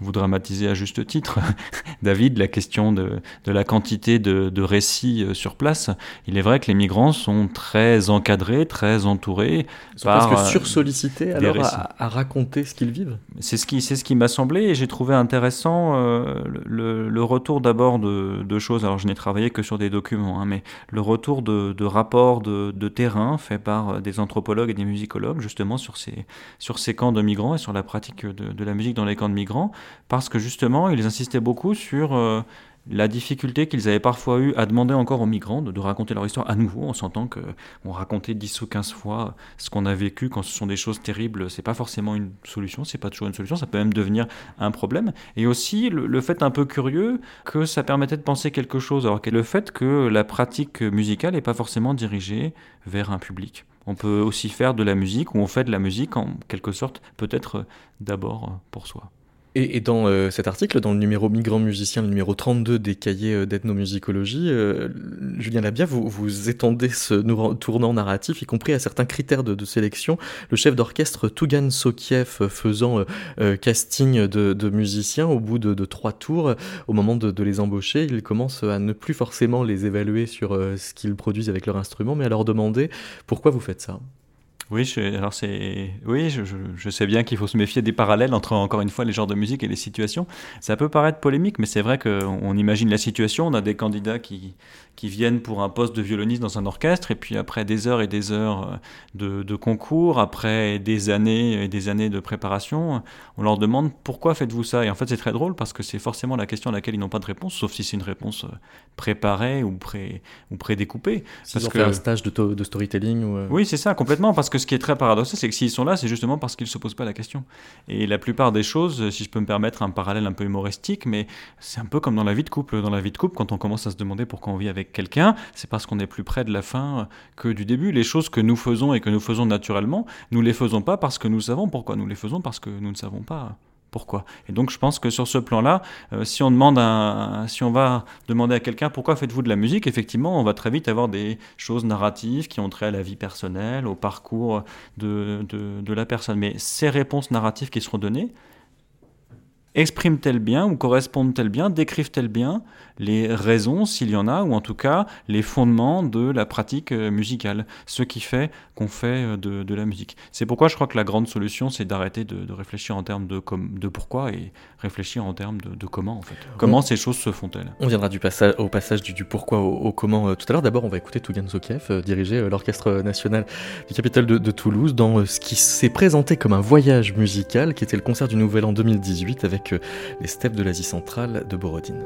F: vous dramatisez à juste titre, [LAUGHS] David, la question de, la quantité de, récits sur place. Il est vrai que les migrants sont très encadrés, très entourés.
D: Ils sont par, presque euh, sursollicités alors à, raconter ce qu'ils vivent.
F: C'est ce qui, c'est ce qui m'a semblé, et j'ai trouvé intéressant le, retour d'abord de, choses. Alors je n'ai travaillé que sur des documents, hein, mais le retour de rapport de, terrain fait par euh, des anthropologues et des musicologues justement sur ces, sur ces camps de migrants et sur la pratique de, de la musique dans les camps de migrants, parce que justement ils insistaient beaucoup sur euh, la difficulté qu'ils avaient parfois eu à demander encore aux migrants de, raconter leur histoire à nouveau, en sentant qu'on racontait 10 ou 15 fois ce qu'on a vécu quand ce sont des choses terribles, c'est pas forcément une solution, c'est pas toujours une solution, ça peut même devenir un problème. Et aussi le, fait un peu curieux que ça permettait de penser quelque chose, alors que le fait que la pratique musicale n'est pas forcément dirigée vers un public. On peut aussi faire de la musique, ou on fait de la musique en quelque sorte, peut-être d'abord pour soi.
D: Et, dans euh, cet article, dans le numéro Migrant musicien, le numéro 32 des cahiers euh, d'ethnomusicologie, euh, Julien Labia, vous, vous étendez ce tournant narratif, y compris à certains critères de, sélection. Le chef d'orchestre Tugan Sokiev faisant casting de, musiciens au bout de, trois tours, au moment de, les embaucher, il commence à ne plus forcément les évaluer sur ce qu'ils produisent avec leur instrument, mais à leur demander pourquoi vous faites ça?
F: Oui, je, alors c'est, oui, je, sais bien qu'il faut se méfier des parallèles entre encore une fois les genres de musique et les situations. Ça peut paraître polémique, mais c'est vrai qu'on imagine la situation. On a des candidats qui qui viennent pour un poste de violoniste dans un orchestre, et puis après des heures et des heures euh, de, de concours, après des années et des années de préparation, on leur demande pourquoi faites-vous ça? Et en fait, c'est très drôle parce que c'est forcément la question à laquelle ils n'ont pas de réponse, sauf si c'est une réponse euh, préparée ou pré ou prédécoupée.
D: Parce que un stage de, de storytelling ou euh,
F: Oui, c'est ça, complètement. Parce que ce qui est très paradoxal, c'est que s'ils sont là, c'est justement parce qu'ils ne se posent pas la question. Et la plupart des choses, si je peux me permettre un parallèle un peu humoristique, mais c'est un peu comme dans la vie de couple. Dans la vie de couple, quand on commence à se demander pourquoi on vit avec quelqu'un, c'est parce qu'on est plus près de la fin que du début. Les choses que nous faisons et que nous faisons naturellement, nous les faisons pas parce que nous savons pourquoi. Nous les faisons parce que nous ne savons pas pourquoi. Et donc je pense que sur ce plan-là, euh, si on demande si on va demander à quelqu'un pourquoi faites-vous de la musique, effectivement, on va très vite avoir des choses narratives qui ont trait à la vie personnelle, au parcours de, de, de la personne. Mais ces réponses narratives qui seront données, expriment-elles bien ou correspondent-elles bien, décrivent-elles bien? Les raisons, s'il y en a, ou en tout cas les fondements de la pratique euh, musicale, ce qui fait qu'on fait euh, de, de la musique. C'est pourquoi je crois que la grande solution, c'est d'arrêter de, de réfléchir en termes de, com- de pourquoi et réfléchir en termes de, de comment, en fait. Comment ces choses se font-elles?
D: On viendra du passage, au passage du, du pourquoi au, au comment euh, tout à l'heure. D'abord, on va écouter Tougan Zokiev euh, diriger euh, l'Orchestre national du Capitole de, Toulouse dans ce qui s'est présenté comme un voyage musical, qui était le concert du Nouvel An 2018 avec les steppes de l'Asie centrale de Borodine.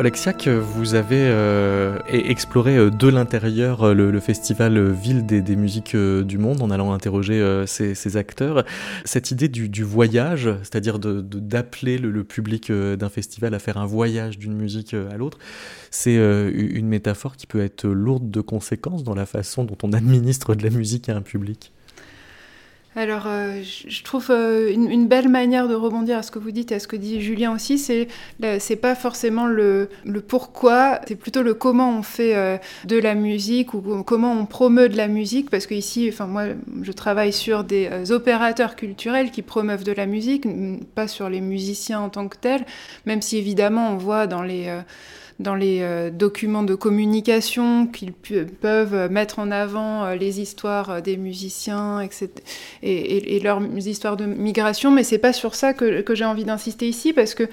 D: Euh, Oleksiak, vous avez euh, e- exploré euh, de l'intérieur euh, le, festival Ville des, musiques du monde en allant interroger ces, acteurs. Cette idée du, voyage, c'est-à-dire d'appeler le, public d'un festival à faire un voyage d'une musique à l'autre, c'est une métaphore qui peut être lourde de conséquences dans la façon dont on administre de la musique à un public.
E: Alors, euh, je trouve euh, une, belle manière de rebondir à ce que vous dites et à ce que dit Julien aussi, c'est pas forcément le, pourquoi, c'est plutôt le comment on fait euh, de la musique ou comment on promeut de la musique, parce que ici, moi, je travaille sur des opérateurs culturels qui promeuvent de la musique, pas sur les musiciens en tant que tels, même si évidemment on voit dans les dans les euh, documents de communication qu'ils peuvent mettre en avant euh, les histoires euh, des musiciens, etc et, et- et leurs histoires de migration, mais c'est pas sur ça que, que j'ai envie d'insister ici, parce que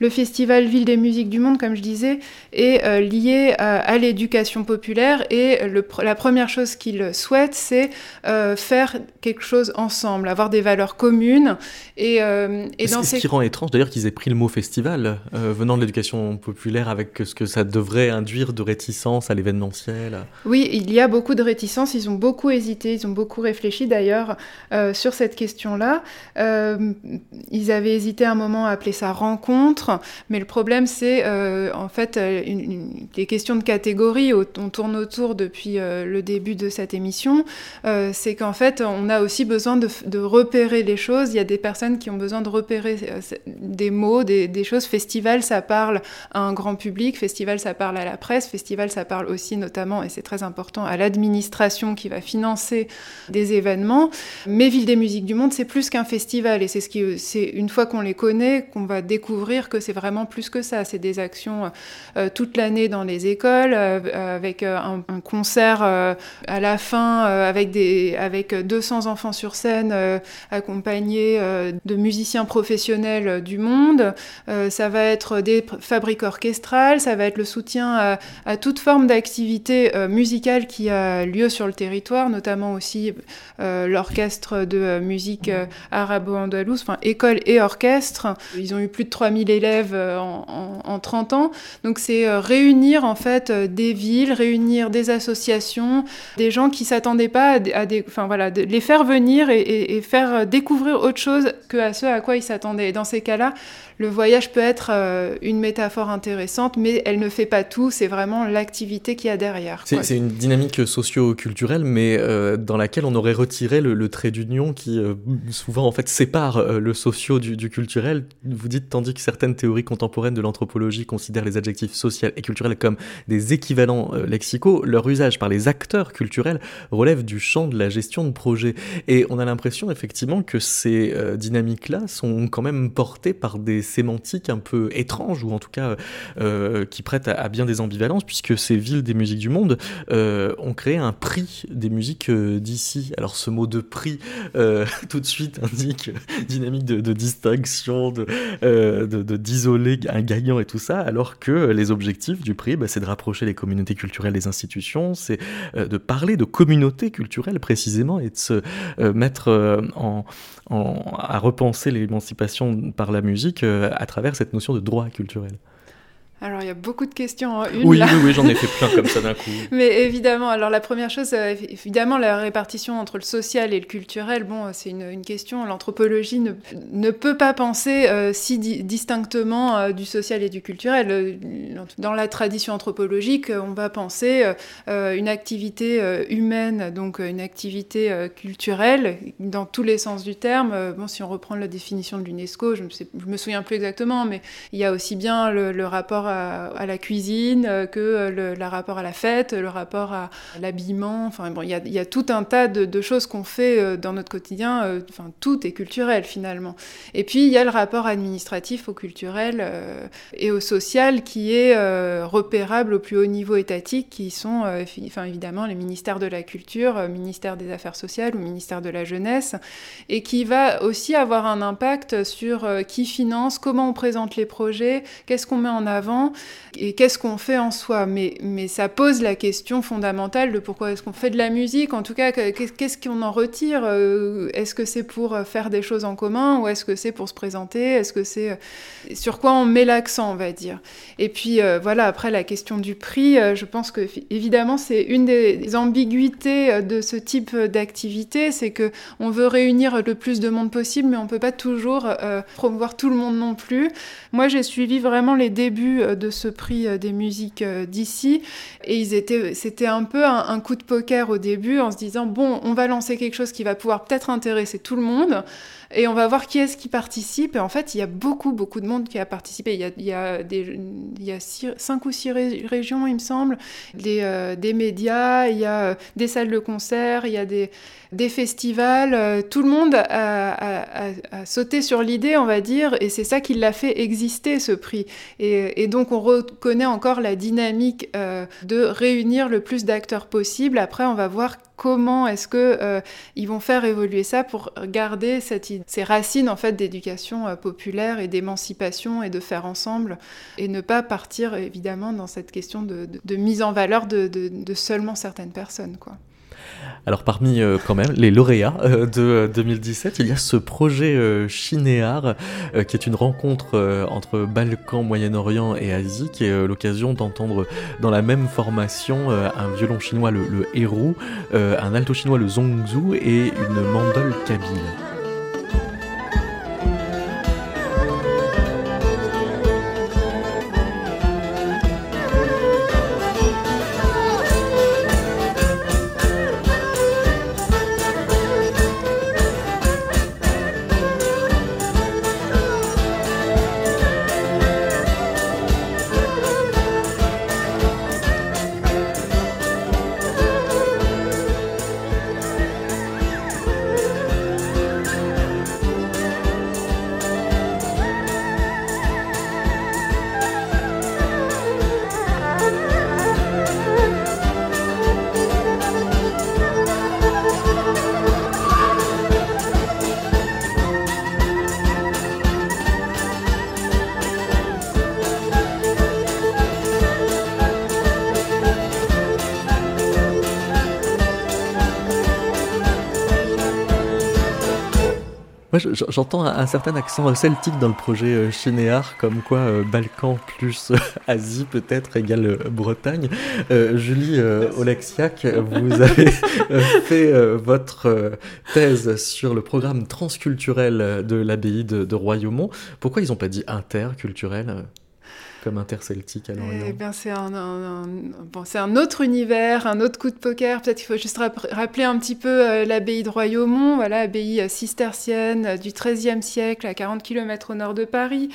E: le festival Ville des musiques du monde, comme je disais, est euh, lié à, à l'éducation populaire, et le la première chose qu'il souhaite, c'est euh, faire quelque chose ensemble, avoir des valeurs communes, et, euh, et dans
D: Ce
E: ces
D: qui rend étrange d'ailleurs qu'ils aient pris le mot festival venant de l'éducation populaire avec ce que ça devrait induire de réticence à l'événementiel.
E: Oui, il y a beaucoup de réticences, ils ont beaucoup hésité, ils ont beaucoup réfléchi d'ailleurs euh, sur cette question-là. Euh, ils avaient hésité un moment à appeler ça rencontre, mais le problème c'est euh, en fait une, une- des questions de catégorie, on tourne autour depuis le début de cette émission, c'est qu'en fait on a aussi besoin de, repérer les choses, il y a des personnes qui ont besoin de repérer des mots, des choses. Festival, ça parle à un grand public, festival, ça parle à la presse, festival, ça parle aussi notamment, et c'est très important, à l'administration qui va financer des événements. Mais Ville des musiques du monde, c'est plus qu'un festival, et c'est ce qui, c'est une fois qu'on les connaît, qu'on va découvrir que c'est vraiment plus que ça. C'est des actions euh, toute l'année dans les écoles, euh, avec euh, un, concert à la fin, avec des, avec 200 enfants sur scène, accompagnés de musiciens professionnels du monde. Ça va être des fabriques orchestrales, va être le soutien à, toute forme d'activité euh, musicale qui a lieu sur le territoire, notamment aussi euh, l'orchestre de euh, musique arabo-andalouse, enfin école et orchestre. Ils ont eu plus de 3000 élèves en, en- en 30 ans. Donc c'est réunir en fait des villes, réunir des associations, des gens qui s'attendaient pas à des, enfin voilà, de les faire venir et, faire découvrir autre chose que à ce à quoi ils s'attendaient. Et dans ces cas-là, le voyage peut être une métaphore intéressante, mais elle ne fait pas tout, c'est vraiment l'activité qu'il y a derrière.
D: C'est une dynamique socio-culturelle, mais euh, dans laquelle on aurait retiré le, le trait d'union qui euh, souvent en fait sépare euh, le socio du, du culturel. Vous dites tandis que certaines théories contemporaines de l'anthropologie considèrent les adjectifs social et culturel comme des équivalents lexicaux, leur usage par les acteurs culturels relève du champ de la gestion de projet. Et on a l'impression effectivement que ces dynamiques-là sont quand même portées par des sémantiques un peu étranges, ou en tout cas euh, qui prêtent à, bien des ambivalences, puisque ces villes des musiques du monde euh, ont créé un prix des musiques euh, d'ici. Alors ce mot de prix, euh, [LAUGHS] tout de suite indique dynamique de, distinction, de, d'isoler un gagnant et tout ça, alors que les objectifs du prix, bah, c'est de rapprocher les communautés culturelles des institutions, c'est de parler de communautés culturelles précisément et de se mettre à repenser l'émancipation par la musique à travers cette notion de droit culturel.
E: Alors il y a beaucoup de questions en une
D: Oui,
E: là.
D: oui, oui, j'en ai fait plein comme ça d'un [LAUGHS] coup.
E: Mais évidemment, alors la première chose, euh, évidemment, la répartition entre le social et le culturel, bon, euh, c'est une, une question. L'anthropologie ne, ne peut pas penser euh, si di- distinctement euh, du social et du culturel. Dans la tradition anthropologique, on va penser euh, une activité humaine, donc une activité culturelle, dans tous les sens du terme. Bon, si on reprend la définition de l'UNESCO, je ne me souviens plus exactement, mais il y a aussi bien le, le rapport à, la cuisine euh, que euh, le, rapport à la fête, le rapport à l'habillement. Enfin, bon, il y a, tout un tas de, choses qu'on fait euh, dans notre quotidien. Enfin, tout est culturel finalement. Et puis, il y a le rapport administratif au culturel et au social qui est repérable au plus haut niveau étatique, qui sont fi- enfin, évidemment les ministères de la Culture, ministère des Affaires sociales ou ministère de la Jeunesse, et qui va aussi avoir un impact sur qui finance, comment on présente les projets, qu'est-ce qu'on met en avant et qu'est-ce qu'on fait en soi. Mais, mais ça pose la question fondamentale de pourquoi est-ce qu'on fait de la musique, en tout cas, que- qu'est- qu'est-ce qu'on en retire Euh, Est-ce que c'est pour euh, faire des choses en commun ou est-ce que c'est pour se présenter Est-ce que c'est euh, sur quoi on met l'accent, on va dire Et puis voilà, après la question du prix, je pense que évidemment c'est une des, ambiguïtés de ce type d'activité, c'est que on veut réunir le plus de monde possible, mais on peut pas toujours promouvoir tout le monde non plus. Moi, j'ai suivi vraiment les débuts de ce prix euh, des musiques euh, d'ici, et ils étaient, c'était un peu un, un coup de poker au début, en se disant bon, on va lancer quelque chose qui va pouvoir peut-être intéresser tout le monde. Et on va voir qui est-ce qui participe. Et en fait, il y a beaucoup, beaucoup de monde qui a participé. Il y a, il y a, des, il y a cinq ou six ré- régions, il me semble, des, euh, des médias, il y a euh, des salles de concert, il y a des, des festivals. euh, tout le monde a, sauté sur l'idée, on va dire, et c'est ça qui l'a fait exister, ce prix. Et, donc, on reconnaît encore la dynamique de réunir le plus d'acteurs possible. Après, on va voir comment est-ce que euh, ils vont faire évoluer ça pour garder ces racines en fait d'éducation euh, populaire et d'émancipation et de faire ensemble et ne pas partir évidemment dans cette question de, mise en valeur de- de seulement certaines personnes quoi.
D: Alors parmi euh, quand même les lauréats euh, de euh, 2017, il y a ce projet euh, Chinéar euh, qui est une rencontre euh, entre Balkan, Moyen-Orient et Asie qui est euh, l'occasion d'entendre dans la même formation euh, un violon chinois le, le euh, un alto chinois le zongzou et une mandole kabyle. J'entends un, un certain accent celtique dans le projet euh, Chinéar, comme quoi euh, Balkan plus euh, Asie peut-être égale Bretagne. Euh, Julie Oleksiak, vous avez fait votre thèse sur le programme transculturel de l'abbaye de, de Royaumont. Pourquoi ils n'ont pas dit interculturel? Comme interceltique à
E: Eh
D: Lorient
E: bien, c'est un, un- un- bon, c'est un autre univers, un autre coup de poker. Peut-être qu'il faut juste rap- rappeler un petit peu euh, l'abbaye de Royaumont, voilà, abbaye euh, cistercienne euh, du XIIIe siècle, à 40 km au nord de Paris,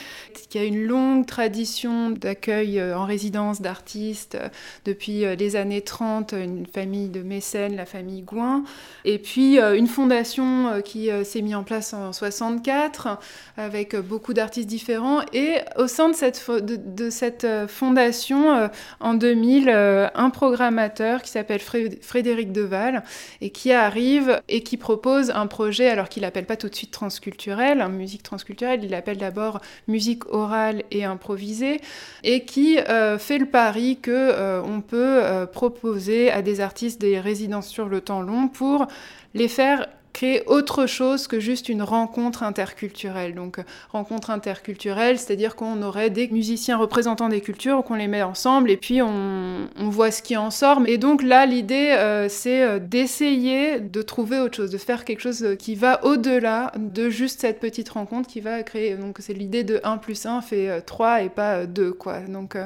E: qui a une longue tradition d'accueil en résidence d'artistes depuis les années 30, une famille de mécènes, la famille Gouin, et puis une fondation qui s'est mise en place en 64 avec beaucoup d'artistes différents. Et au sein de cette, de, de cette euh, fondation, euh, en 2000, euh, un programmateur qui s'appelle Fré- Frédéric Deval et qui arrive et qui propose un projet, alors qu'il l'appelle pas tout de suite transculturel, hein, musique transculturelle, il l'appelle d'abord musique orale et improvisée, et qui fait le pari que on peut proposer à des artistes des résidences sur le temps long pour les faire créer autre chose que juste une rencontre interculturelle. Donc, rencontre interculturelle, c'est-à-dire qu'on aurait des musiciens représentants des cultures, qu'on les met ensemble et puis on, on voit ce qui en sort. Et donc là, l'idée, euh, c'est euh, d'essayer de trouver autre chose, de faire quelque chose euh, qui va au-delà de juste cette petite rencontre qui va créer. Donc, c'est l'idée de 1 plus 1 fait euh, 3 et pas euh, 2, quoi. Donc,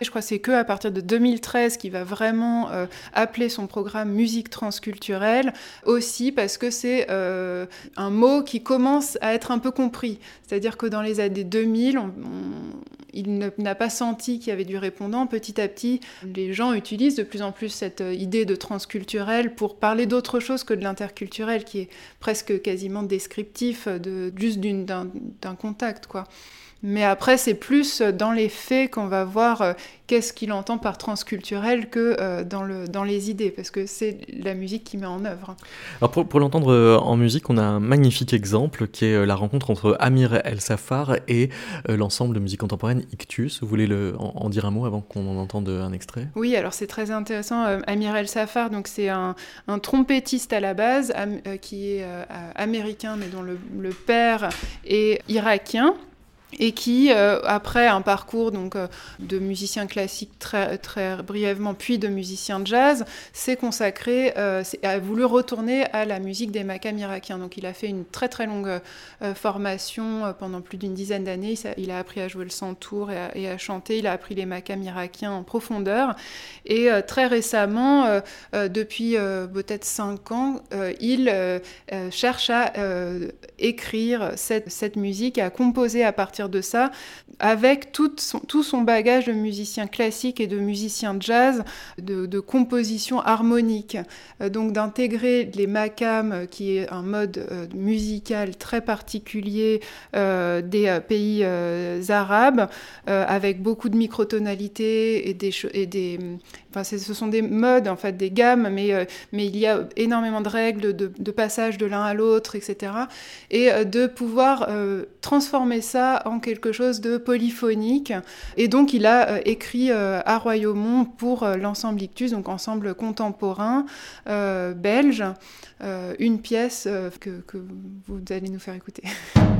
E: je crois que c'est que à partir de 2013 qu'il va vraiment appeler son programme musique transculturelle, aussi parce que c'est euh, un mot qui commence à être un peu compris. C'est-à-dire que dans les années 2000, on- on- il n'a pas senti qu'il y avait du répondant. Petit à petit, les gens utilisent de plus en plus cette euh, idée de transculturel pour parler d'autre chose que de l'interculturel, qui est presque quasiment descriptif de, juste d'un contact, quoi. Mais après, c'est plus dans les faits qu'on va voir euh, qu'est-ce qu'il entend par transculturel que euh, dans, le, dans les idées, parce que c'est la musique qui met en œuvre.
D: Alors pour, pour l'entendre euh, en musique, on a un magnifique exemple qui est euh, la rencontre entre Amir El Safar et euh, l'ensemble de musique contemporaine Ictus. Vous voulez le, en, en dire un mot avant qu'on en entende un extrait?
E: Oui, alors c'est très intéressant. Euh, Amir El Safar, donc c'est un, un trompettiste à la base, am- euh, qui est euh, euh, américain, mais dont le, le père est irakien. Et qui, euh, après un parcours donc, euh, de musicien classique très, très brièvement, puis de musicien jazz, s'est consacré, euh, a voulu retourner à la musique des makams irakiens. Donc il a fait une très très longue formation pendant plus d'une dizaine d'années. Il, a appris à jouer le santour et à, chanter. Il a appris les makams irakiens en profondeur. Et très récemment, depuis peut-être cinq ans, il cherche à écrire cette, cette musique, à composer à partir de ça, avec tout son, tout son bagage de musicien classique et de musicien jazz, de, composition harmonique. Euh, donc d'intégrer les makams, euh, qui est un mode euh, musical très particulier des pays arabes, avec beaucoup de microtonalités et des, et des Enfin, ce sont des modes, en fait, des gammes, mais, mais il y a énormément de règles de, passage de l'un à l'autre, etc. Et de pouvoir transformer ça quelque chose de polyphonique. Et donc, il a euh, écrit euh, à Royaumont pour euh, l'ensemble Ictus, donc ensemble contemporain belge, une pièce que vous allez nous faire écouter. [LAUGHS]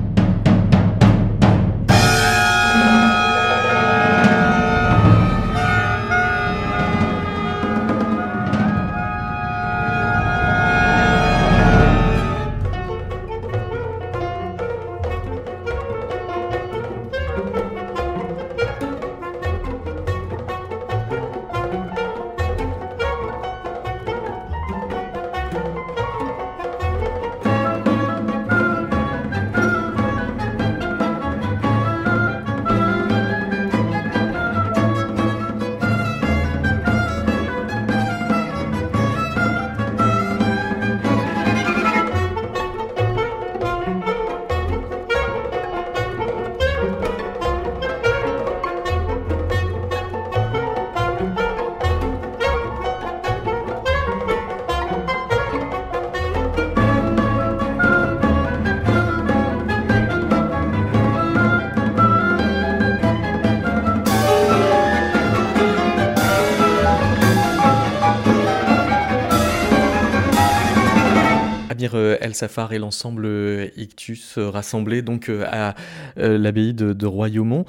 D: Safar et l'ensemble euh, Ictus euh, rassemblés donc euh, à l'abbaye de Royaumont.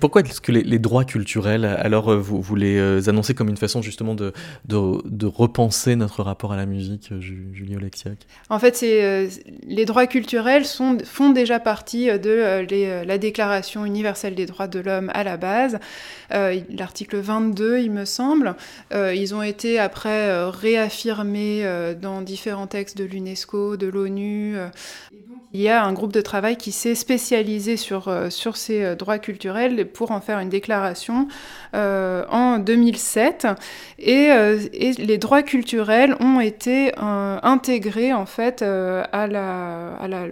D: Pourquoi est-ce que les, droits culturels, alors euh, vous, vous les euh, annoncez comme une façon justement de, de, repenser notre rapport à la musique, euh, Ju- Julie Oleksiak?
E: En fait, euh, les droits culturels sont, font déjà partie de la Déclaration universelle des droits de l'homme à la base. L'article 22, il me semble. Ils ont été après réaffirmés dans différents textes de l'UNESCO, de l'ONU. Il y a un groupe de travail qui s'est spécialisé sur, euh, sur ces euh, droits culturels pour en faire une déclaration euh, en 2007. Et, les droits culturels ont été intégrés en fait à, la, à, la,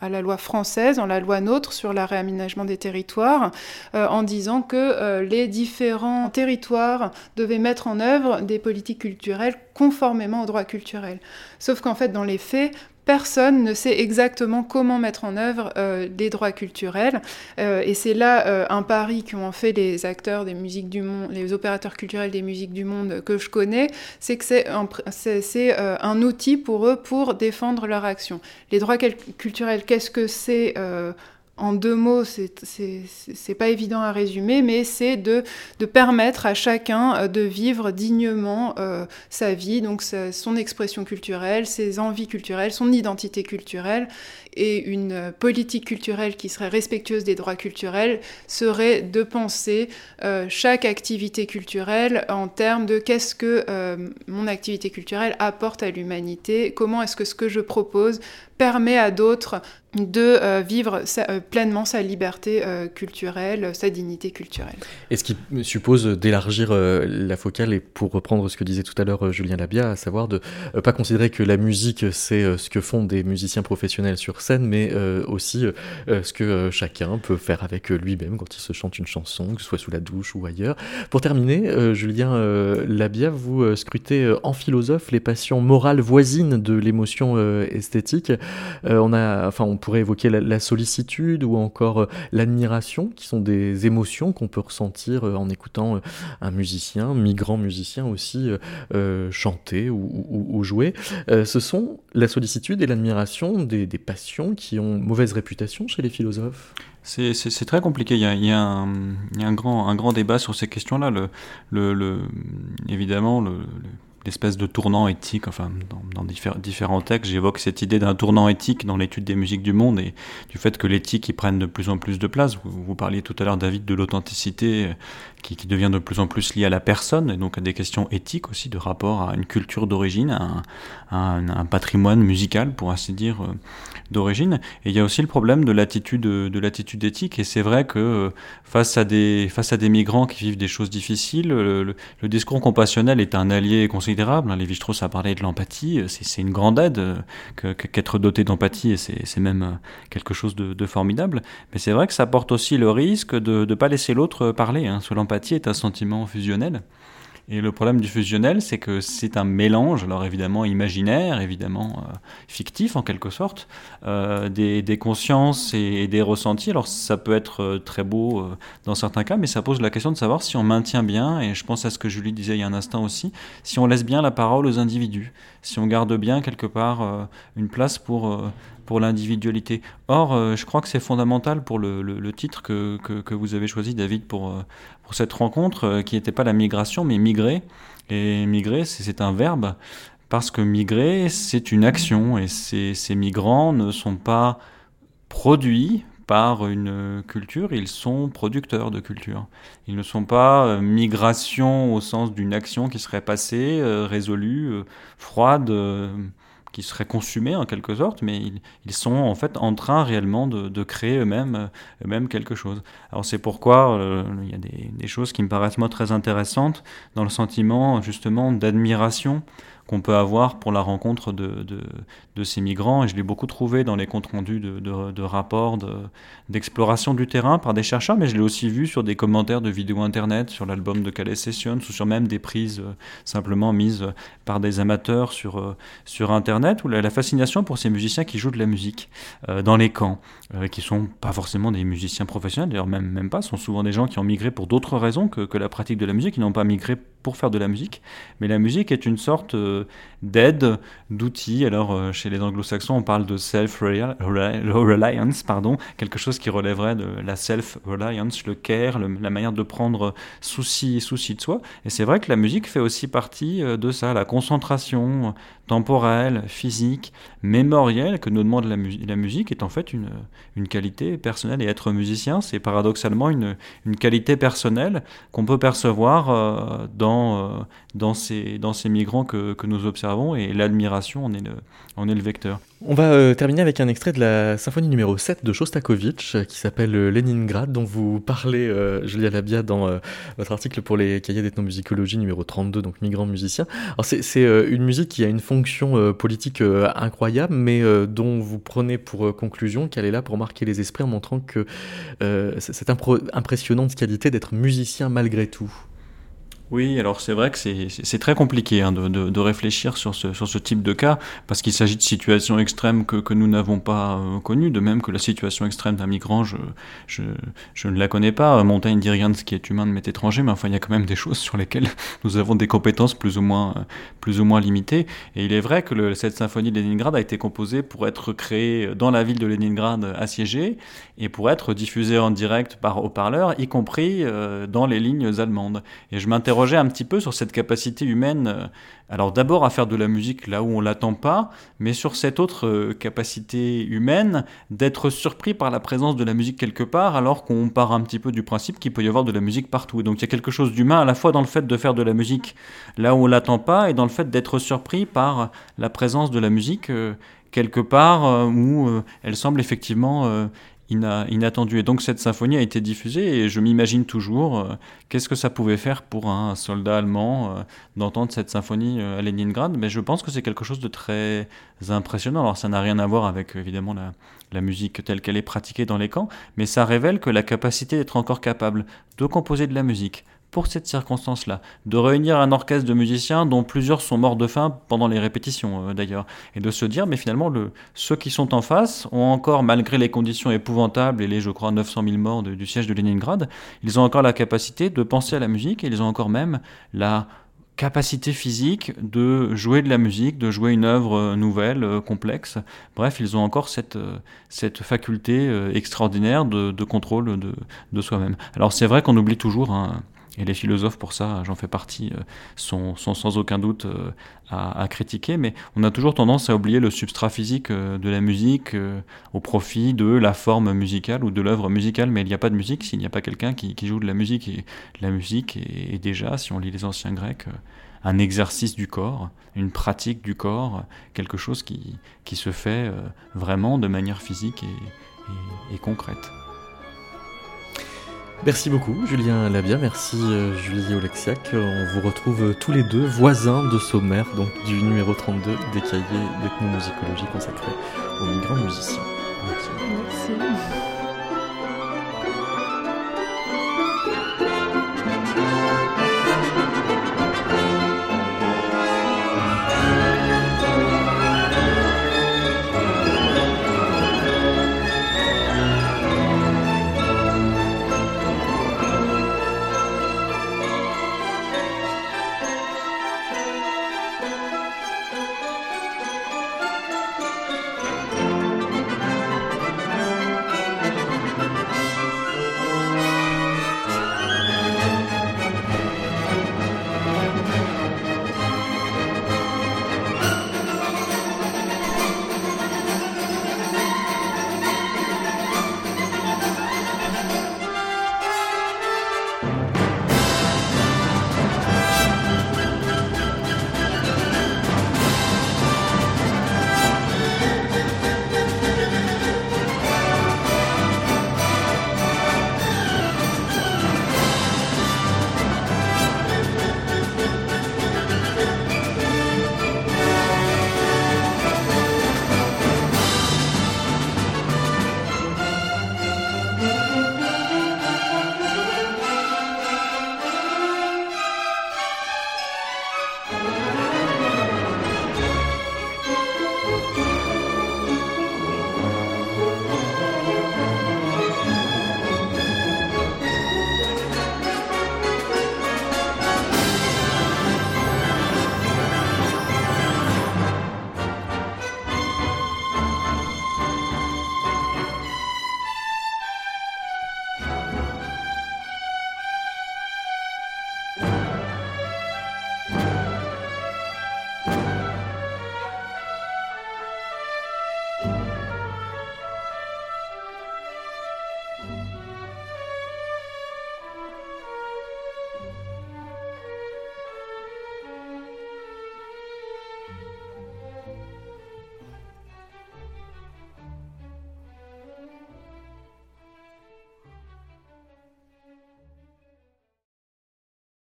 E: à la loi française, en la loi NOTRe sur la réaménagement des territoires, en disant que les différents territoires devaient mettre en œuvre des politiques culturelles conformément aux droits culturels. Sauf qu'en fait, dans les faits, personne ne sait exactement comment mettre en œuvre euh, les droits culturels. Euh, et c'est là euh, un pari qu'ont fait les acteurs des musiques du monde, les opérateurs culturels des musiques du monde que je connais, c'est que c'est un, euh, outil pour eux pour défendre leur action. Les droits culturels, qu'est-ce que c'est euh, en deux mots, c'est- pas évident à résumer, mais c'est de, permettre à chacun euh, de vivre dignement euh, sa vie, donc son expression culturelle, ses envies culturelles, son identité culturelle. Et une euh, politique culturelle qui serait respectueuse des droits culturels serait de penser chaque activité culturelle en termes de qu'est-ce que mon activité culturelle apporte à l'humanité, comment est-ce que ce que je propose permet à d'autres de euh, vivre euh, pleinement sa liberté euh, culturelle, sa dignité culturelle.
D: Et ce qui suppose d'élargir la focale, et pour reprendre ce que disait tout à l'heure Julien Labia, à savoir de ne pas considérer que la musique, c'est ce que font des musiciens professionnels sur scène, mais aussi ce que chacun peut faire avec lui-même quand il se chante une chanson, que ce soit sous la douche ou ailleurs. Pour terminer, Julien Labia, vous scrutez en philosophe les passions morales voisines de l'émotion esthétique. Euh, on, a, enfin, on pourrait évoquer la, sollicitude ou encore euh, l'admiration, qui sont des émotions qu'on peut ressentir euh, en écoutant un musicien, migrant musicien aussi, chanter ou, ou- ou jouer. Ce sont la sollicitude et l'admiration des, passions qui ont mauvaise réputation chez les philosophes.
F: C'est- très compliqué. Il y a, un, grand, débat sur ces questions-là. Évidemment, le- l'espèce de tournant éthique, enfin, dans, dans diffé- différents textes, j'évoque cette idée d'un tournant éthique dans l'étude des musiques du monde et du fait que l'éthique y prenne de plus en plus de place. Vous, parliez tout à l'heure, David, de l'authenticité euh, qui, devient de plus en plus liée à la personne et donc à des questions éthiques aussi de rapport à une culture d'origine, à, un patrimoine musical, pour ainsi dire, euh, d'origine. Et il y a aussi le problème de l'attitude de l'attitude éthique. Et c'est vrai que euh, face à des face à des migrants qui vivent des choses difficiles, le, le- le discours compassionnel est un allié considérable. Hein. Lévi-Strauss a parlé de l'empathie. C'est c'est une grande aide euh, que- qu'être doté d'empathie. Et c'est même euh, quelque chose de, de formidable. Mais c'est vrai que ça porte aussi le risque de ne pas laisser l'autre parler. Hein. Parce que l'empathie est un sentiment fusionnel. Et le problème du fusionnel, c'est que c'est un mélange, alors évidemment imaginaire, évidemment euh, fictif en quelque sorte, euh, des, des consciences et, des ressentis. Alors ça peut être euh, très beau dans certains cas, mais ça pose la question de savoir si on maintient bien, et je pense à ce que Julie disait il y a un instant aussi, si on laisse bien la parole aux individus, si on garde bien quelque part une place pour... l'individualité. Or, euh, je crois que c'est fondamental pour le, titre que, vous avez choisi, David, pour, euh, cette rencontre, euh, qui n'était pas la migration, mais migrer. Et migrer, c'est un verbe, parce que migrer, c'est une action, et ces, migrants ne sont pas produits par une culture, ils sont producteurs de culture. Ils ne sont pas migration au sens d'une action qui serait passée, résolue, froide, qui serait consumée en quelque sorte, mais ils, sont en fait en train réellement de, de créer eux-mêmes euh, quelque chose. Alors c'est pourquoi euh, il y a des, des choses qui me paraissent moi très intéressantes dans le sentiment justement d'admiration qu'on peut avoir pour la rencontre de, de, ces migrants. Et je l'ai beaucoup trouvé dans les comptes rendus de, de, rapports de- d'exploration du terrain par des chercheurs, mais je l'ai aussi vu sur des commentaires de vidéos internet, sur l'album de Calais Sessions, ou sur même des prises euh, simplement mises euh, par des amateurs sur, euh, sur internet, ou la, fascination pour ces musiciens qui jouent de la musique dans les camps, euh, qui sont pas forcément des musiciens professionnels, d'ailleurs même, même pas, sont souvent des gens qui ont migré pour d'autres raisons que, que la pratique de la musique, qui n'ont pas migré pour faire de la musique, mais la musique est une sorte euh, d'aide, d'outil. Alors euh, chez les anglo-saxons, on parle de self-reliance, pardon, quelque chose qui relèverait de la self-reliance, le care, la manière de prendre souci, souci de soi. Et c'est vrai que la musique fait aussi partie euh, de ça, la concentration temporelle, physique, mémorielle que nous demande la, mu- la musique est en fait une, une qualité personnelle. Et être musicien, c'est paradoxalement une, une qualité personnelle qu'on peut percevoir euh, dans, dans, ces, dans ces migrants que, que nous observons. Et l'admiration en est le, vecteur.
D: On va euh, terminer avec un extrait de la symphonie numéro 7 de Shostakovich euh, qui s'appelle euh, Leningrad, dont vous parlez, euh, Julia Labia, dans votre article pour les cahiers d'ethnomusicologie numéro 32, donc migrants musiciens. C'est une musique qui a une fonction politique incroyable, mais dont vous prenez pour conclusion qu'elle est là pour marquer les esprits en montrant que cette impressionnante qualité d'être musicien malgré tout.
F: Oui, alors c'est vrai que c'est- très compliqué hein, de, de- de réfléchir sur ce, type de cas, parce qu'il s'agit de situations extrêmes que, nous n'avons pas euh, connues, de même que la situation extrême d'un migrant, je, ne la connais pas. Montaigne dit rien de ce qui est humain ne m'est étranger, mais enfin il y a quand même des [LAUGHS] choses sur lesquelles [LAUGHS] nous avons des compétences plus ou moins, euh, plus ou moins limitées. Et il est vrai que cette symphonie de Leningrad a été composée pour être créée dans la ville de Leningrad assiégée, et pour être diffusée en direct par haut-parleur, y compris euh, dans les lignes allemandes. Et je un petit peu sur cette capacité humaine, euh, alors d'abord à faire de la musique là où on l'attend pas, mais sur cette autre euh, capacité humaine d'être surpris par la présence de la musique quelque part, alors qu'on part un petit peu du principe qu'il peut y avoir de la musique partout. Donc il y a quelque chose d'humain à la fois dans le fait de faire de la musique là où on l'attend pas, et dans le fait d'être surpris par la présence de la musique euh, quelque part où elle semble effectivement ina- inattendue. Et donc cette symphonie a été diffusée et je m'imagine toujours euh, qu'est-ce que ça pouvait faire pour un soldat allemand euh, d'entendre cette symphonie euh, à Leningrad. Mais je pense que c'est quelque chose de très impressionnant. Alors ça n'a rien à voir avec évidemment la musique telle qu'elle est pratiquée dans les camps, mais ça révèle que la capacité d'être encore capable de composer de la musique pour cette circonstance-là, de réunir un orchestre de musiciens dont plusieurs sont morts de faim pendant les répétitions euh, d'ailleurs, et de se dire mais finalement le, ceux qui sont en face ont encore, malgré les conditions épouvantables et les je crois 900 000 morts du siège de Leningrad, ils ont encore la capacité de penser à la musique et ils ont encore même la capacité physique de jouer de la musique, de jouer une œuvre euh, nouvelle, euh, complexe. Bref, ils ont encore cette, cette faculté extraordinaire de, de contrôle de, de soi-même. Alors c'est vrai qu'on oublie toujours, hein, et les philosophes pour ça, j'en fais partie, euh, sont, sans aucun doute euh, à, critiquer, mais on a toujours tendance à oublier le substrat physique euh, de la musique au profit de la forme musicale ou de l'œuvre musicale, mais il n'y a pas de musique s'il n'y a pas quelqu'un qui, joue de la musique, et la musique est, déjà, si on lit les anciens grecs, un exercice du corps, une pratique du corps, quelque chose qui, se fait vraiment de manière physique et concrète.
D: Merci beaucoup Julien Labia, merci euh, Julie Olexiac. On vous retrouve euh, tous les deux voisins de sommaire donc du numéro 32 des cahiers d'ethnomusicologie consacrés aux migrants musiciens. Merci.
E: merci.